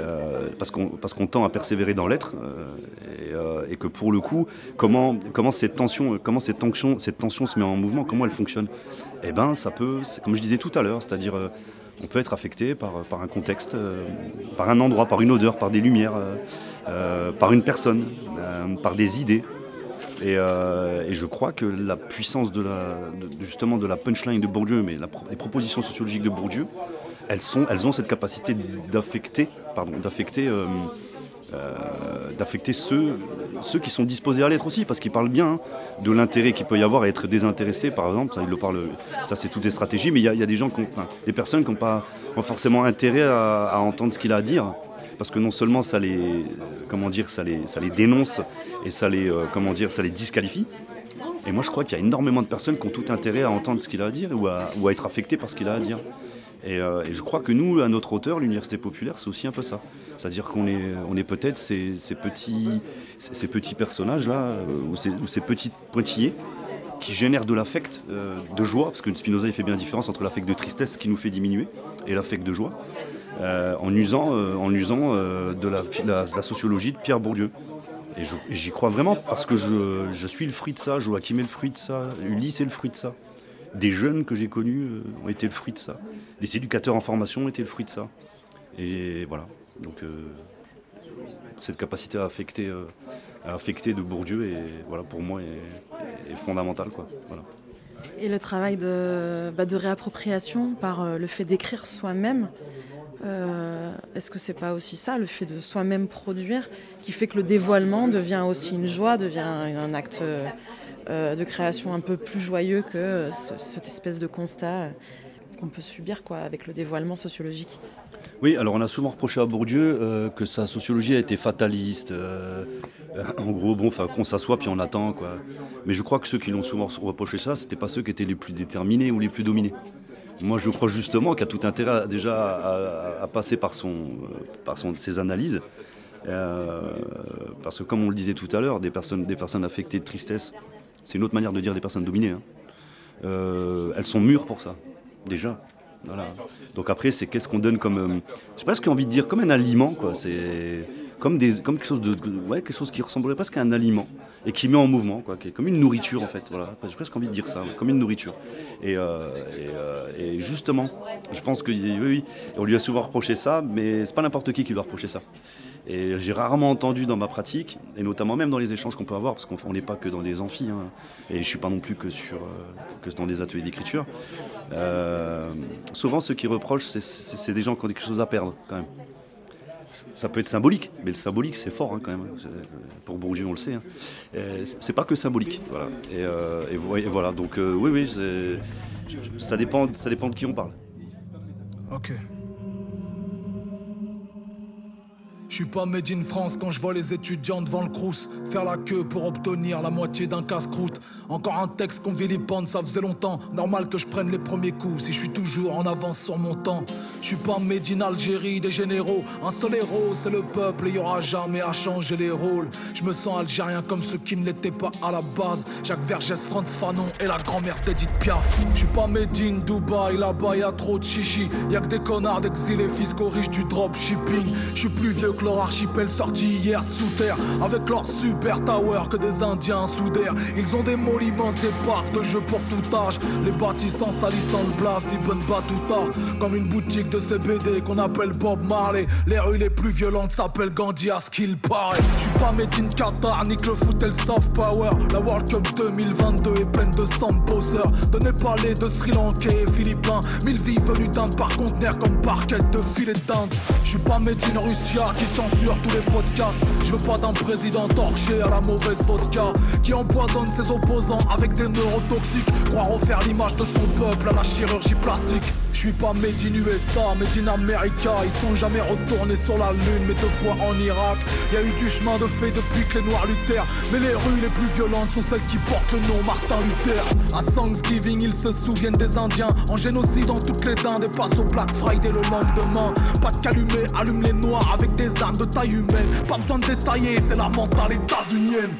euh, parce qu'on qu'on tend à persévérer dans l'être, euh, et, euh, et que pour le coup, comment, comment cette tension, comment cette tension, cette tension se met en mouvement, comment elle fonctionne Eh ben, ça peut, comme je disais tout à l'heure, c'est-à-dire euh, on peut être affecté par, par un contexte, par un endroit, par une odeur, par des lumières, par une personne, par des idées. Et, je crois que la puissance de la, justement de la punchline de Bourdieu, mais les propositions sociologiques de Bourdieu, elles, ont cette capacité d'affecter, pardon, d'affecter, euh, euh, ceux, qui sont disposés à l'être aussi, parce qu'il parle bien hein, de l'intérêt qu'il peut y avoir à être désintéressé, par exemple. Ça, c'est toutes des stratégies, mais il y a, des gens, qui des personnes qui n'ont pas, forcément intérêt à, entendre ce qu'il a à dire, parce que non seulement ça les, comment dire, ça les dénonce et ça les, euh, comment dire, ça les disqualifie. Et moi, je crois qu'il y a énormément de personnes qui ont tout intérêt à entendre ce qu'il a à dire ou à, ou à être affectées par ce qu'il a à dire. Et, euh, et je crois que nous, à notre hauteur, l'université populaire, c'est aussi un peu ça. C'est-à-dire qu'on est, on est peut-être ces, petits, ces petits personnages-là, euh, ou ces, ou ces petits pointillés, qui génèrent de l'affect, euh, de joie, parce que Spinoza fait bien la différence entre l'affect de tristesse qui nous fait diminuer et l'affect de joie, en usant, en usant de, la, sociologie de Pierre Bourdieu. Et j'y crois vraiment parce que je, je suis le fruit de ça, Joachim est le fruit de ça, Ulysse est le fruit de ça. Des jeunes que j'ai connus euh, ont été le fruit de ça. Des éducateurs en formation ont été le fruit de ça. Et voilà. Donc euh, cette capacité à affecter, euh, à affecter de Bourdieu voilà, pour moi est, fondamentale. Et le travail de, bah, réappropriation par le fait d'écrire soi-même, Est-ce que c'est pas aussi ça, le fait de soi-même produire, qui fait que le dévoilement devient aussi une joie, devient un acte de création un peu plus joyeux que euh, ce- cette espèce de constat euh, qu'on peut subir quoi, avec le dévoilement sociologique Oui, alors on a souvent reproché à Bourdieu euh, que sa sociologie a été fataliste. euh, en gros, bon, qu'on s'assoit puis on attend, quoi. Mais je crois que ceux qui l'ont souvent reproché ça, c'était pas ceux qui étaient les plus déterminés ou les plus dominés. Moi, je crois justement qu'il a tout intérêt déjà à, passer par, son, euh, par son, ses analyses. Euh, parce que comme on le disait tout à l'heure, des personnes, des personnes affectées de tristesse, c'est une autre manière de dire des personnes dominées. hein. Euh, elles sont mûres pour ça, déjà. Donc après, c'est qu'est-ce qu'on donne comme, euh, j'ai presque envie de dire comme un aliment, quoi. C'est comme des, comme quelque chose de, ouais, quelque chose qui ressemblerait presque à un aliment et qui met en mouvement, quoi, qui est comme une nourriture en fait. Voilà. J'ai presque envie de dire ça, comme une nourriture. Et, euh, euh, et justement, je pense que oui, on lui a souvent reproché ça, mais c'est pas n'importe qui qui lui a reproché ça. Et j'ai rarement entendu dans ma pratique, et notamment même dans les échanges qu'on peut avoir, parce qu'on on n'est pas que dans les amphis, hein, et je suis pas non plus que, sur, euh, que dans des ateliers d'écriture. Euh, souvent, ceux qui reprochent, c'est- des gens qui ont quelque chose à perdre, quand même. Ça peut être symbolique, mais le symbolique, c'est fort, hein, quand même. C'est- Pour Bourdieu, on le sait. hein. Euh, c'est- pas que symbolique, voilà. Et, euh, et vo- et voilà, donc euh, oui, oui, ça dépend, ça dépend de qui on parle. Ok. Je suis pas made in France quand je vois les étudiants devant le crous faire la queue pour obtenir la moitié d'un casse-croûte. Encore un texte qu'on vilipende, ça faisait longtemps. Normal que je prenne les premiers coups si je suis toujours en avance sur mon temps. Je suis pas made in Algérie des généraux. Un seul héros, c'est le peuple et y aura jamais à changer les rôles. Je me sens algérien comme ceux qui ne l'étaient pas à la base. Jacques Vergès, Franz Fanon et la grand-mère d'Edith Piaf. Je suis pas made in Dubaï, là-bas y a trop de chichi. Y a que des connards d'exilés fiscaux riches du dropshipping. Je suis plus vieux que leur archipel sorti hier de sous terre. Avec leur super tower que des indiens d'air. Ils ont des malls immenses, des parcs de jeux pour tout âge. Les bâtissants salissant le blast d'Ibn Battuta. Comme une boutique de CBD qu'on appelle Bob Marley. Les rues les plus violentes s'appellent Gandhi à ce qu'il paraît. Je suis pas made in Qatar, nique le foot et le soft power. La World Cup 2022 est pleine de sang bosseurs. De Népalais, de Sri Lankais et Philippins. Mille vies venues d'Inde par conteneur comme parquet de filet d'Inde. Je suis pas made in Russia qui censure tous les podcasts. Je veux pas d'un président torché à la mauvaise vodka. Qui empoisonne ses opposants avec des neurotoxiques. Croire refaire l'image de son peuple à la chirurgie plastique. Je suis pas made in USA, made in America. Ils sont jamais retournés sur la lune, mais deux fois en Irak. Y a eu du chemin de fait depuis que les noirs luttèrent. Mais les rues les plus violentes sont celles qui portent le nom Martin Luther. À Thanksgiving, ils se souviennent des Indiens. En génocide dans toutes les dindes et passent au Black Friday le lendemain. Pas de calumet, allume les noirs avec des armes de taille humaine. Pas besoin de détailler, c'est la mentale états-unienne.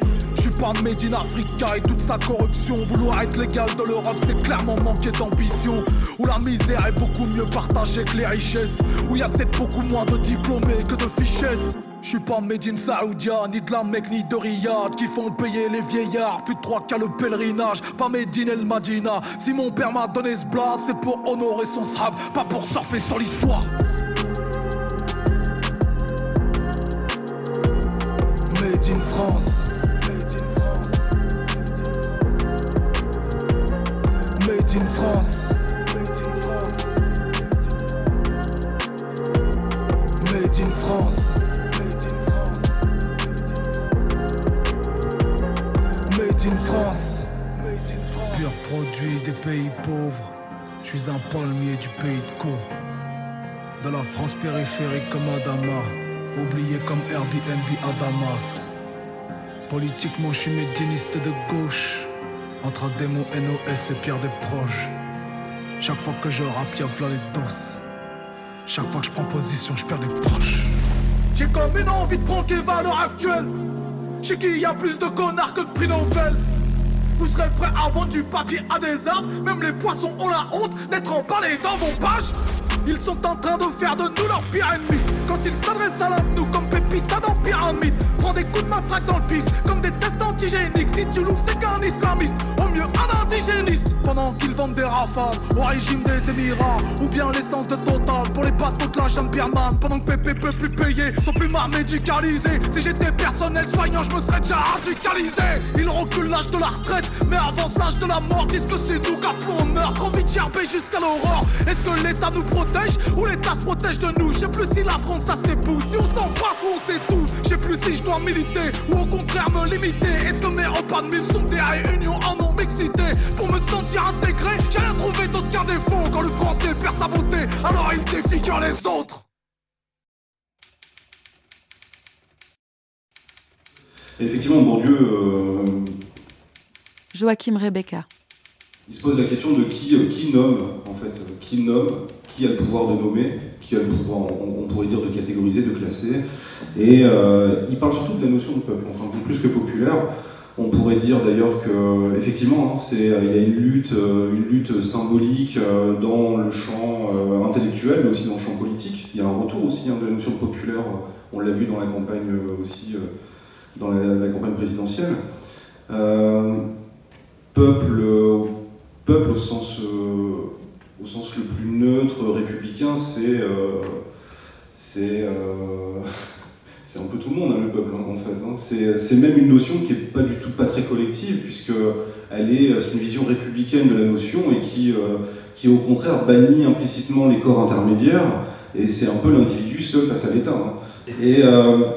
Pas made in Africa et toute sa corruption. Vouloir être légal de l'Europe, c'est clairement manquer d'ambition. Où la misère est beaucoup mieux partagée que les richesses. Où y a peut-être beaucoup moins de diplômés que de fichesses. Je suis pas made in Saoudia, ni de la Mecque, ni de Riyad Qui font payer les vieillards, plus de trois qu'à le pèlerinage Pas made in El Madina Si mon père m'a donné ce blast, c'est pour honorer son sahab Pas pour surfer sur l'histoire Made in France Made in France. Made in France. Made in France. Pur produit des pays pauvres. Je suis un palmier du pays de Co. De la France périphérique comme Adama. Oublié comme Airbnb à Damas Politiquement je suis médianiste de gauche Entre démo NOS et Pierre des proches. Chaque fois que je rappe y'a v'là les doses Chaque fois que je prends position je perds des proches. J'ai comme une envie de prendre à l'heure actuelle. Chez qui y a plus de connards que de prix Nobel. Vous serez prêts à vendre du papier à des arbres Même les poissons ont la honte d'être emballés dans vos pages. Ils sont en train de faire de nous leur pire ennemi. Quand ils s'adressent à l'un de nous comme Pépita dans Pyramide Prends des coups de matraque dans le pif Comme des tests antigéniques Si tu l'ouvres c'est qu'un islamiste Au mieux un indigéniste Pendant qu'ils vendent des rafales au régime des Émirats. Ou bien l'essence de Total pour les bateaux de la jungle birmane. Pendant que Pépé peut plus payer, sont plus marre médicalisés. Si j'étais personnel soignant, je me serais déjà radicalisé. Ils reculent l'âge de la retraite, mais avance l'âge de la mort. Disent que c'est nous qu'appelons on meurt. Trop vite jusqu'à l'aurore. Est-ce que l'État nous protège ou l'État se protège de nous? Je sais plus si la France ça s'épouse, si on s'en passe ou on s'étouffe. Je sais plus si je dois militer ou au contraire me limiter. Est-ce que mes repas de mille sont des réunions en non-mixité? Pour me sentir intégré, j'ai rien trouvé d'autre qu'un défaut. Quand le français perd sa beauté, alors il défigure les autres. Effectivement, Bourdieu. Euh... Joachim Rebecca. Il se pose la question de qui, euh, qui nomme, en fait, qui nomme, qui a le pouvoir de nommer, qui a le pouvoir, on, pourrait dire, de catégoriser, de classer. Et euh, il parle surtout de la notion de peuple, enfin, plus que populaire. On pourrait dire d'ailleurs que effectivement, hein, c'est, il y a une lutte, euh, une lutte symbolique dans le champ intellectuel, mais aussi dans le champ politique. Il y a un retour aussi hein, de la notion populaire. On l'a vu dans la campagne aussi, dans la, campagne présidentielle. peuple peuple au sens, euh, au sens le plus neutre, républicain, c'est euh, euh, c'est un peu tout le monde, hein, le peuple, en fait. Hein. C'est même une notion qui n'est pas du tout pas très collective, puisque elle est, une vision républicaine de la notion et qui, qui au contraire bannit implicitement les corps intermédiaires, et c'est un peu l'individu seul face à l'État. Hein. Et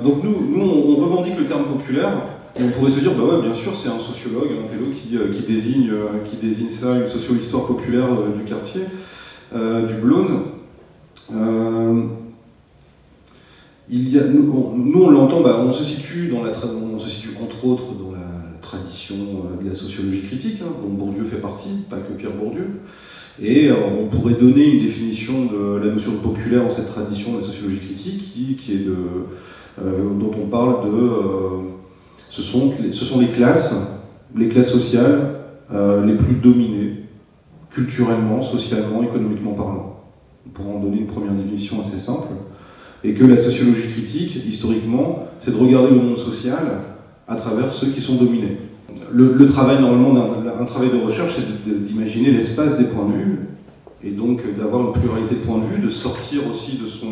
donc nous, nous, on revendique le terme populaire, on pourrait se dire, bah ouais, bien sûr, c'est un sociologue, un télo qui, euh, qui, désigne, euh, qui désigne ça, une socio-histoire populaire euh, du quartier, du Blône. il y a, nous, on, l'entend, bah, on se situe dans la on se situe entre autres dans la tradition de la sociologie critique, hein, dont Bourdieu fait partie, pas que Pierre Bourdieu. Et on pourrait donner une définition de la notion de populaire dans cette tradition de la sociologie critique, qui, est de, dont on parle de ce sont, les classes, les classes sociales euh, les plus dominées, culturellement, socialement, économiquement parlant. On pourra en donner une première définition assez simple. Et que la sociologie critique, historiquement, c'est de regarder le monde social à travers ceux qui sont dominés. Le, travail, normalement, un, travail de recherche, c'est d'imaginer l'espace des points de vue, et donc d'avoir une pluralité de points de vue, de sortir aussi de son...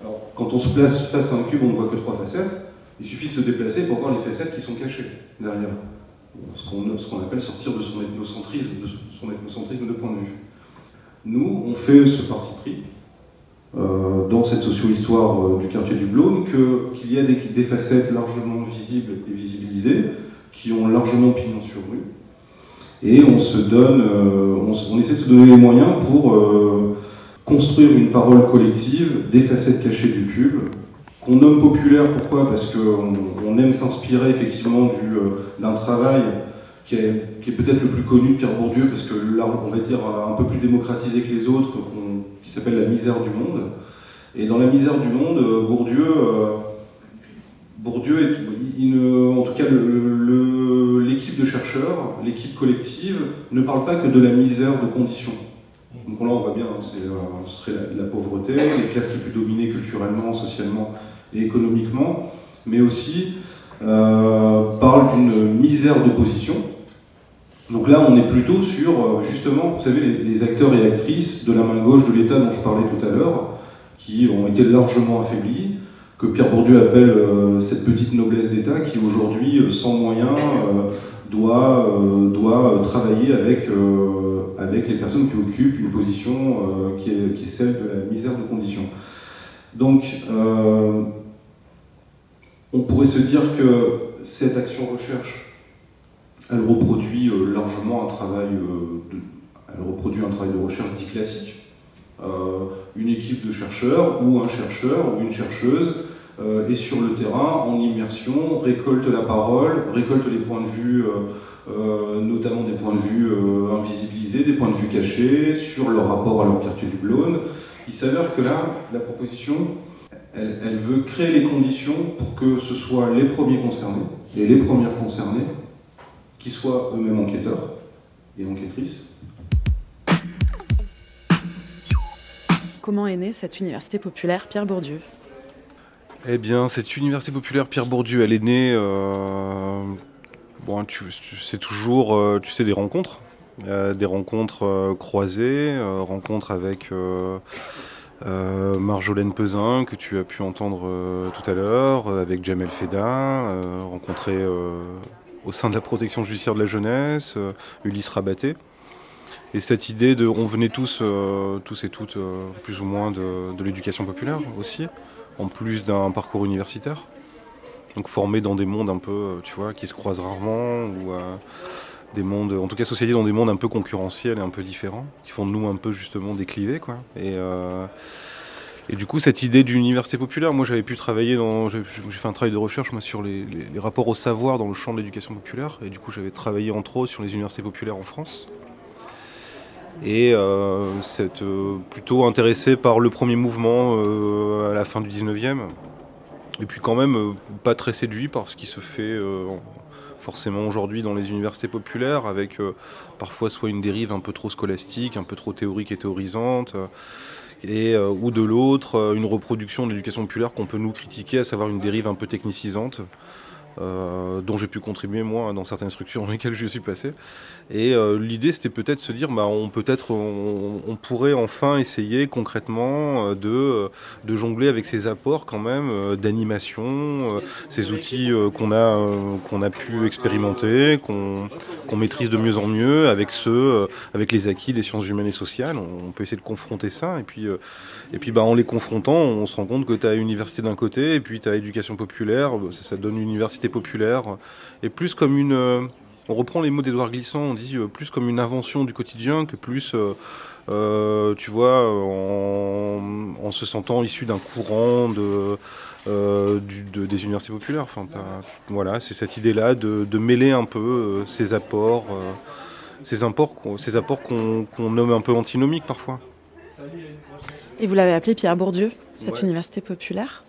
Alors, quand on se place face à un cube, on ne voit que trois facettes. Il suffit de se déplacer pour voir les facettes qui sont cachées derrière. Ce qu'on appelle sortir de son ethnocentrisme, de son de point de vue. Nous, on fait ce parti pris euh, dans cette socio-histoire euh, du quartier du Blôme qu'il y a des, facettes largement visibles et visibilisées, qui ont largement pignon sur rue. Et on se donne, euh, on, essaie de se donner les moyens pour construire une parole collective des facettes cachées du cube, qu'on nomme populaire, pourquoi? Parce qu'on on aime s'inspirer effectivement euh, d'un travail qui est, peut-être le plus connu de Pierre Bourdieu, parce que là, on va dire un peu plus démocratisé que les autres, qui s'appelle La misère du monde. Et dans La misère du monde, euh, Bourdieu, euh, Bourdieu est, en tout cas, l'équipe de chercheurs, l'équipe collective, ne parle pas que de la misère de conditions. Donc là, on voit bien, hein, ce serait la, pauvreté, les classes les plus dominées culturellement, socialement et économiquement, mais aussi euh, parle d'une misère d'opposition. Donc là, on est plutôt sur, euh, justement, vous savez, les, acteurs et actrices de la main gauche de l'État dont je parlais tout à l'heure, qui ont été largement affaiblis, que Pierre Bourdieu appelle euh, cette petite noblesse d'État qui aujourd'hui, sans moyens, doit, doit travailler avec, avec les personnes qui occupent une position qui est, qui, est, celle de la misère de conditions. Donc, on pourrait se dire que cette action recherche, elle reproduit euh, largement un travail, euh, de, elle reproduit un travail de recherche dit classique. Euh, une équipe de chercheurs ou un chercheur ou une chercheuse est sur le terrain en immersion, récolte la parole, récolte les points de vue, notamment des points de vue invisibilisés, des points de vue cachés sur leur rapport à leur quartier du Blône. Il s'avère que là, la proposition, elle, veut créer les conditions pour que ce soit les premiers concernés et les premières concernées qui soient eux-mêmes enquêteurs et enquêtrices. Comment est née cette université populaire Pierre Bourdieu? Eh bien, cette université populaire Pierre Bourdieu, elle est née. Euh, bon, tu, c'est toujours, euh, tu sais, des rencontres. des rencontres croisées, rencontres avec Marjolaine Pesin, que tu as pu entendre tout à l'heure, avec Jamel Feda, rencontré au sein de la protection judiciaire de la jeunesse, Ulysse Rabaté. Et cette idée de, on venait tous, tous et toutes, plus ou moins de l'éducation populaire aussi, en plus d'un parcours universitaire. Donc formés dans des mondes un peu, tu vois, qui se croisent rarement, ou des mondes, en tout cas sociétés dans des mondes un peu concurrentiels et un peu différents, qui font de nous un peu justement décliver, quoi. Et, euh, et du coup, cette idée d'université populaire, moi j'avais pu travailler dans, j'ai fait un travail de recherche moi sur les, rapports au savoir dans le champ de l'éducation populaire, et du coup j'avais travaillé entre autres sur les universités populaires en France. Et euh, c'est euh, plutôt intéressé par le premier mouvement à la fin du 19e, et puis quand même pas très séduit par ce qui se fait forcément aujourd'hui dans les universités populaires, avec euh, parfois soit une dérive un peu trop scolastique, un peu trop théorique et théorisante, euh, et, euh, ou de l'autre, une reproduction de l'éducation populaire qu'on peut nous critiquer, à savoir une dérive un peu technicisante. Euh, dont j'ai pu contribuer moi dans certaines structures dans lesquelles je suis passé. Et euh, l'idée c'était peut-être de se dire, bah, on peut-être on, pourrait enfin essayer concrètement euh, de, de jongler avec ces apports quand même d'animation, ces outils qu'on a qu'on a pu expérimenter, qu'on maîtrise de mieux en mieux avec ceux, avec les acquis des sciences humaines et sociales. On, peut essayer de confronter ça et puis et puis bah, en les confrontant, on se rend compte que tu as université d'un côté et puis tu as éducation populaire, ça, ça donne une université populaire, et plus comme une... Euh, on reprend les mots d'Edouard Glissant, on dit euh, plus comme une invention du quotidien que plus, euh, tu vois, en, se sentant issu d'un courant de, des universités populaires. Enfin, voilà, c'est cette idée-là de, mêler un peu ces apports, ces apports, ces apports qu'on nomme un peu antinomiques parfois. Et vous l'avez appelé Pierre Bourdieu, cette université populaire?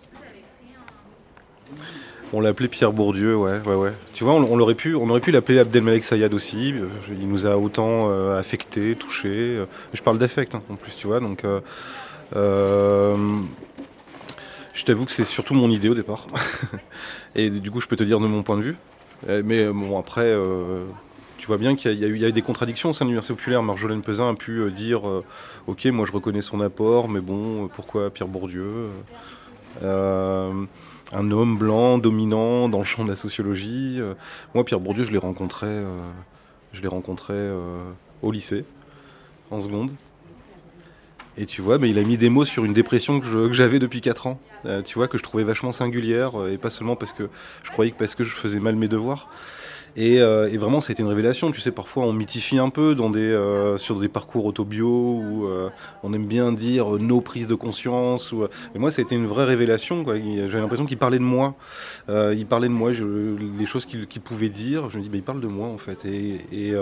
On l'appelait Pierre Bourdieu, ouais, ouais, ouais. Tu vois, on, aurait pu, on aurait pu l'appeler Abdelmalek Sayad aussi. Euh, il nous a autant euh, affecté, touché. Euh, je parle d'affect hein, en plus, tu vois. Donc, je t'avoue que c'est surtout mon idée au départ. Et du coup, je peux te dire de mon point de vue. Mais bon, après, tu vois bien qu'il y, a eu des contradictions au sein de l'Université populaire. Marjolaine Pesin a pu dire Ok, moi je reconnais son apport, mais bon, pourquoi Pierre Bourdieu un homme blanc, dominant dans le champ de la sociologie. Euh, moi, Pierre Bourdieu, je l'ai rencontré, euh, je l'ai rencontré euh, au lycée, en seconde. Et tu vois, mais il a mis des mots sur une dépression que j'avais depuis 4 ans. tu vois, que je trouvais vachement singulière, et pas seulement parce que je croyais que parce que je faisais mal mes devoirs. Euh, et, vraiment, ça a été une révélation. Tu sais, parfois, on mythifie un peu euh, sur des parcours autobio où euh, on aime bien dire nos prises de conscience. Et moi, ça a été une vraie révélation. J'avais l'impression qu'il parlait de moi. il parlait de moi, les choses qu'il pouvait dire. Je me dis, il parle de moi, en fait. Et,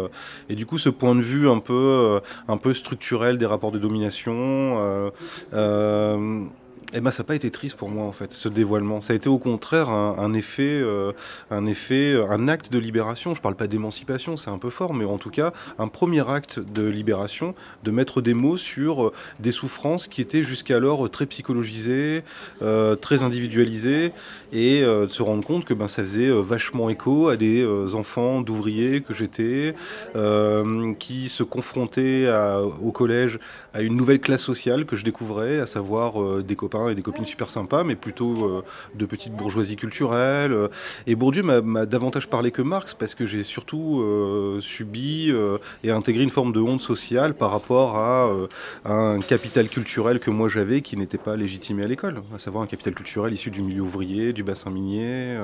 du coup, ce point de vue un peu structurel des rapports de domination eh ben, ça n'a pas été triste pour moi en fait, ce dévoilement. Ça a été au contraire un, effet, euh, un effet, un acte de libération. Je parle pas d'émancipation, c'est un peu fort, mais en tout cas un premier acte de libération, de mettre des mots sur euh, des souffrances qui étaient jusqu'alors très psychologisées, euh, très individualisées, et de se rendre compte que ben ça faisait vachement écho à des enfants d'ouvriers que j'étais, qui se confrontaient au collège à une nouvelle classe sociale que je découvrais, à savoir des copains et des copines super sympas, mais plutôt euh, de petites bourgeoisies culturelles. Et Bourdieu m'a davantage parlé que Marx parce que j'ai surtout euh, subi euh, et intégré une forme de honte sociale par rapport à, un capital culturel que moi j'avais qui n'était pas légitimé à l'école, à savoir un capital culturel issu du milieu ouvrier, du bassin minier.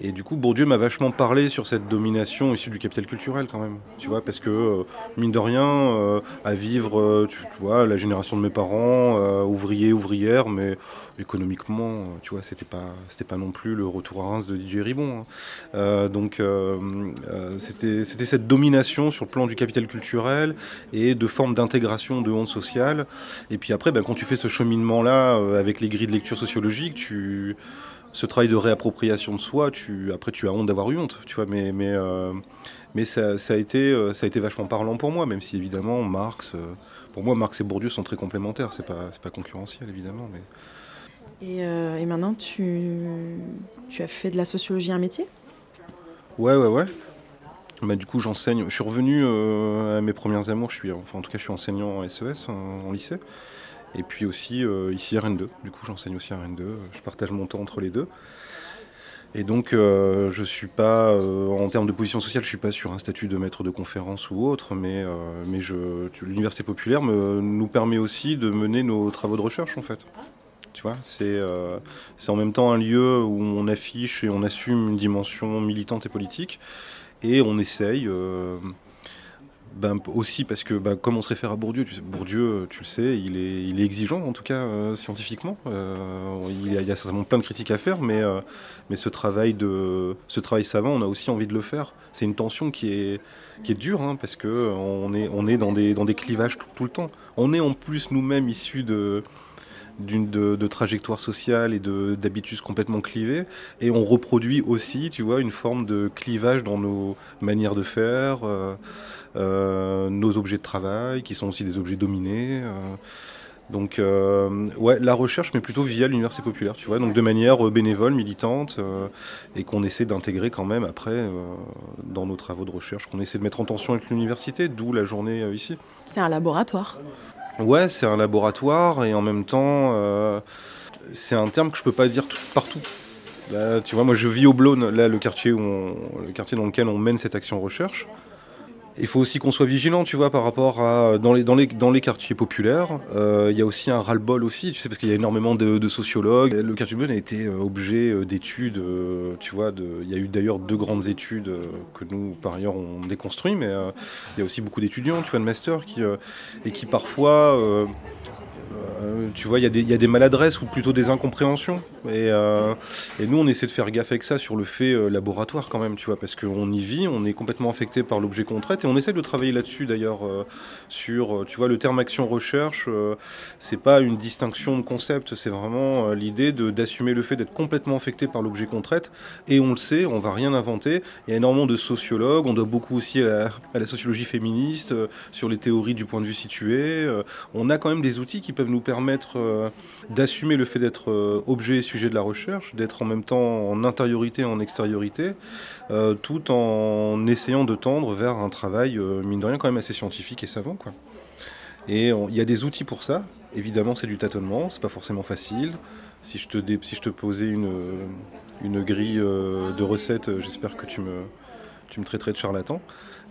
et du coup, Bourdieu m'a vachement parlé sur cette domination issue du capital culturel quand même, tu vois, parce que mine de rien, à vivre, tu, vois, la génération de mes parents, ouvriers, ouvrières, mais économiquement, tu vois, c'était pas, c'était pas non plus le retour à Reims de Didier Ribon. Hein. Euh, donc, euh, euh, c'était, c'était cette domination sur le plan du capital culturel et de formes d'intégration de honte sociale. Et puis après, ben, quand tu fais ce cheminement-là avec les grilles de lecture sociologique, tu ce travail de réappropriation de soi, tu, après tu as honte d'avoir eu honte, tu vois, mais, mais, mais ça, a été, ça a été vachement parlant pour moi, même si évidemment Marx, pour moi, Marx et Bourdieu sont très complémentaires. C'est pas, pas concurrentiel, évidemment. Mais... Et, euh, et maintenant, tu, tu, as fait de la sociologie un métier? Ouais, ouais, ouais. bah, du coup, j'enseigne. Je suis revenu à mes premières amours. Je suis, enfin, en tout cas, je suis enseignant en SES, en, lycée. Et puis aussi ici à Rennes 2. Du coup, j'enseigne aussi à Rennes 2. Je partage mon temps entre les deux. Et donc, euh, je suis pas, euh, en termes de position sociale, je suis pas sur un statut de maître de conférence ou autre, mais, euh, mais l'université populaire nous permet aussi de mener nos travaux de recherche, en fait. Tu vois, c'est en même temps un lieu où on affiche et on assume une dimension militante et politique, et on essaye ben, aussi parce que ben, comme on se réfère à Bourdieu, tu sais, Bourdieu, tu le sais, il est, il est exigeant en tout cas euh, scientifiquement. Euh, il, y a, certainement plein de critiques à faire, mais, euh, mais ce, travail de, ce travail savant, on a aussi envie de le faire. C'est une tension qui est, qui est dure hein, parce qu'on est, on est dans, des, dans des clivages tout, tout le temps. On est en plus nous-mêmes issus de, d'une de, trajectoire sociale et d'habitudes complètement clivées. Et on reproduit aussi, tu vois, une forme de clivage dans nos manières de faire, euh, euh, nos objets de travail, qui sont aussi des objets dominés. Euh. donc, ouais, la recherche, mais plutôt via l'université populaire, tu vois, donc de manière bénévole, militante, et qu'on essaie d'intégrer quand même après dans nos travaux de recherche, qu'on essaie de mettre en tension avec l'université, d'où la journée ici. C'est un laboratoire. Ouais, c'est un laboratoire et en même temps, euh, c'est un terme que je peux pas dire partout. tu vois, moi je vis au Blône, là le quartier, où le quartier dans lequel on mène cette action recherche il faut aussi qu'on soit vigilant, tu vois, par rapport à dans les, dans les, dans les quartiers populaires. Euh, il y a aussi un ras-le-bol aussi, tu sais, parce qu'il y a énormément de, sociologues. Le quartier Bleu a été euh, objet euh, d'études, tu vois. Il y a eu d'ailleurs deux grandes études que nous, par ailleurs, on déconstruit, mais il y a aussi beaucoup d'étudiants, tu vois, de master, qui, et qui parfois euh, tu vois, il y, a des maladresses ou plutôt des incompréhensions. Euh, et, nous, on essaie de faire gaffe avec ça sur le fait euh, laboratoire quand même, tu vois, parce qu'on y vit, on est complètement affecté par l'objet qu'on traite, et on essaie de travailler là-dessus d'ailleurs, sur, tu vois, le terme action-recherche, c'est pas une distinction de concept, c'est vraiment l'idée d'assumer le fait d'être complètement affecté par l'objet qu'on traite, et on le sait, on va rien inventer. Il y a énormément de sociologues, on doit beaucoup aussi à la sociologie féministe, sur les théories du point de vue situé. on a quand même des outils qui peuvent nous permettre euh, d'assumer le fait d'être euh, objet et sujet de la recherche, d'être en même temps en intériorité et en extériorité, euh, tout en essayant de tendre vers un travail, mine de rien, quand même assez scientifique et savant. Quoi. Et il y a des outils pour ça. Évidemment, c'est du tâtonnement, c'est pas forcément facile. Si je te, si je te posais une, une grille de recettes, j'espère que tu me, tu me traiterais de charlatan.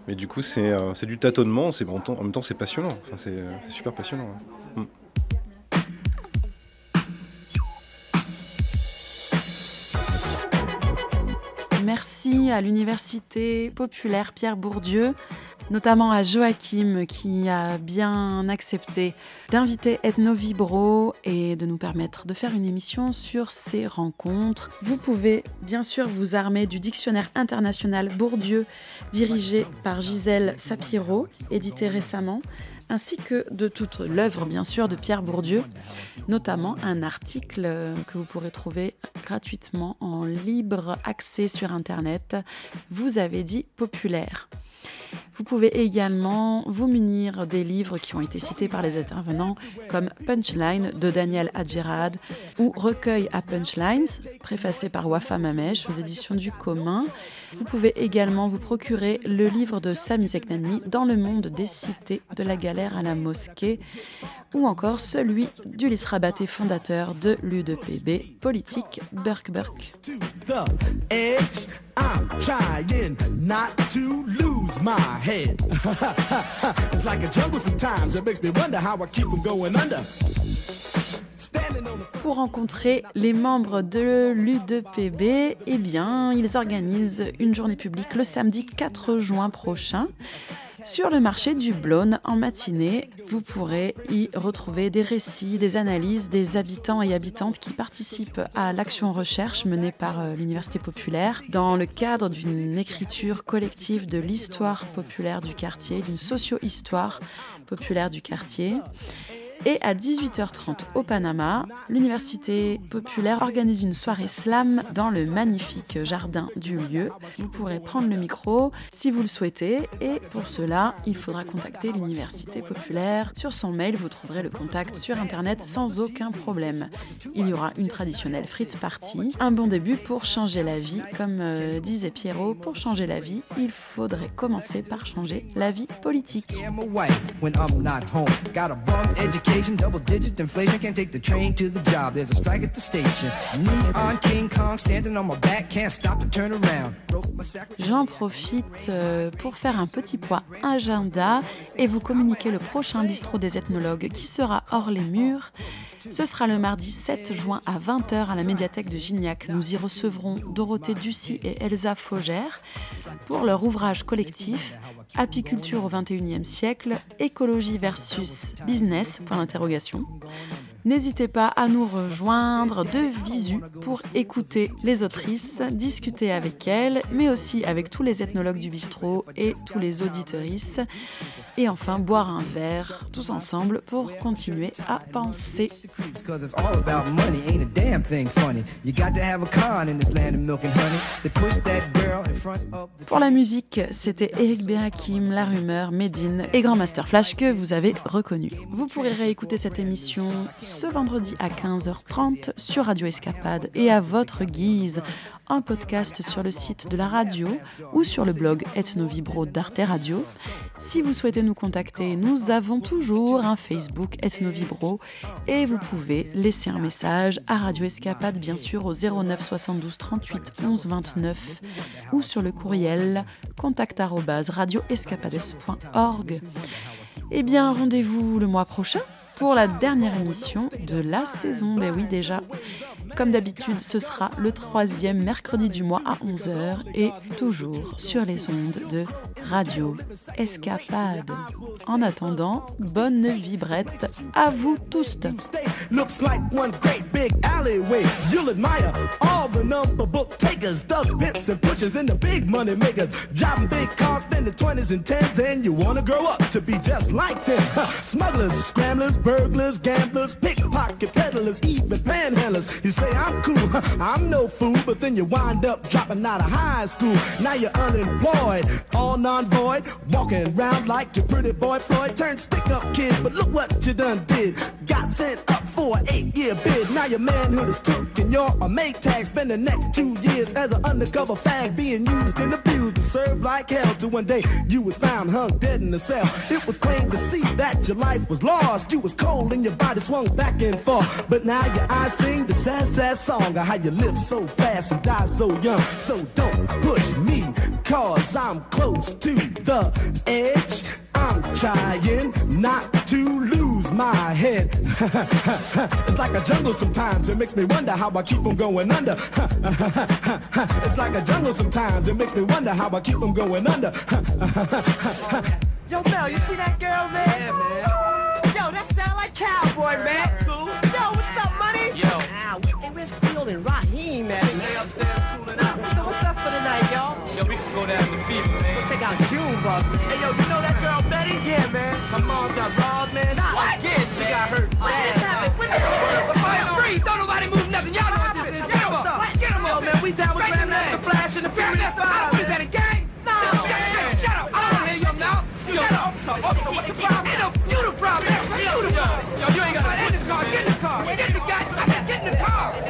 Mais du coup, c'est du tâtonnement, en même temps, c'est passionnant. Enfin, c'est super passionnant. Mm. Merci à l'Université populaire Pierre Bourdieu, notamment à Joachim qui a bien accepté d'inviter Ethno Vibro et de nous permettre de faire une émission sur ces rencontres. Vous pouvez bien sûr vous armer du dictionnaire international Bourdieu dirigé par Gisèle Sapiro, édité récemment ainsi que de toute l'œuvre bien sûr de Pierre Bourdieu, notamment un article que vous pourrez trouver gratuitement en libre accès sur Internet. Vous avez dit populaire. Vous pouvez également vous munir des livres qui ont été cités par les intervenants, comme Punchline de Daniel Adjerad ou Recueil à Punchlines, préfacé par Wafa Mamesh aux éditions du commun. Vous pouvez également vous procurer le livre de Sami Zeknani Dans le monde des cités, de la galère à la mosquée, ou encore celui d'Ulysse Rabaté, fondateur de l'UDPB politique Pour rencontrer les membres de l'UDPB, eh bien, ils organisent une journée publique le samedi 4 juin prochain. Sur le marché du Blône, en matinée, vous pourrez y retrouver des récits, des analyses des habitants et habitantes qui participent à l'action recherche menée par euh, l'Université populaire dans le cadre d'une écriture collective de l'histoire populaire du quartier, d'une socio-histoire populaire du quartier. Et à 18h30 au Panama, l'Université populaire organise une soirée slam dans le magnifique jardin du lieu. Vous pourrez prendre le micro si vous le souhaitez et pour cela, il faudra contacter l'Université populaire. Sur son mail, vous trouverez le contact sur Internet sans aucun problème. Il y aura une traditionnelle frite party, un bon début pour changer la vie. Comme euh, disait Pierrot, pour changer la vie, il faudrait commencer par changer la vie politique. Double digit inflation, can't take the train to the job. There's a strike at the station. Neon King Kong standing on my back, can't stop to turn around. J'en profite euh, pour faire un petit point agenda et vous communiquer le prochain bistrot des ethnologues qui sera hors les murs. Ce sera le mardi 7 juin à 20h à la médiathèque de Gignac. Nous y recevrons Dorothée Ducy et Elsa Faugère pour leur ouvrage collectif Apiculture au XXIe siècle, écologie versus business. N'hésitez pas à nous rejoindre de visu pour écouter les autrices, discuter avec elles, mais aussi avec tous les ethnologues du bistrot et tous les auditorices. Et enfin, boire un verre tous ensemble pour continuer à penser. Pour la musique, c'était Eric Berakim, La Rumeur, Medine et Grand Master Flash que vous avez reconnu. Vous pourrez réécouter cette émission ce vendredi à 15h30 sur Radio Escapade et à votre guise, un podcast sur le site de la radio ou sur le blog Ethnovibro d'Arte Radio. Si vous souhaitez nous contacter, nous avons toujours un Facebook Ethnovibro et vous pouves laisser un message à Radio Escapade, bien sûr, au 09 72 38 11 29 ou sur le courriel contact radioescapades.org. Eh bien, rendez-vous le mois prochain pour la dernière émission de la saison. Ben oui, déjà. Comme d'habitude, ce sera le troisième mercredi du mois à 11h et toujours sur les ondes de Radio Escapade. En attendant, bonne vibrette à vous tous. Takers, thugs, pimps, and pushers, and the big money makers. Driving big cars, spending 20s and 10s, and you wanna grow up to be just like them. Smugglers, scramblers, burglars, gamblers, pickpocket peddlers, even panhandlers. You say I'm cool, I'm no fool, but then you wind up dropping out of high school. Now you're unemployed, all non-void, walking around like your pretty boy Floyd. Turned stick-up kid, but look what you done did. Got sent up for an eight-year bid. Now your manhood is took and you're a make tag. Spend the next two years as an undercover fag, being used and abused to serve like hell. To one day you was found hung dead in a cell. It was plain to see that your life was lost. You was cold and your body swung back and forth. But now your eyes sing the sad, sad song of how you live so fast and die so young. So don't push me, cause I'm close to the edge. I'm trying not to lose my head. it's like a jungle sometimes, it makes me wonder how I keep from going under. it's like a jungle sometimes, it makes me wonder how I keep from going under. Yo, Mel, you see that girl, man? Yeah, man. Yo, that sound like cowboy, man. Cool. Yo, what's up, money? Yo. Ow, hey, where's Field and Raheem, man? They upstairs cooling out. So what's up for the night, y'all? Yo, we can go down to the fever, man. Go check out June, bub. Hey, yo, yeah, man. My mom got robbed, man. I what? again, she got hurt. What bad, just happened? What the hell? Fire free. Don't nobody move nothing. Y'all know what this is. Get 'em up. Get 'em up, man. We down with Grandmaster Flash and the Furious Five. is that, a gang? No. Shut up. I don't hear you now. Shut up. Officer, what's the problem? You the problem. You the problem. Yo, you ain't got to push the car. Get in the car. Get in the gas. I said get in the car.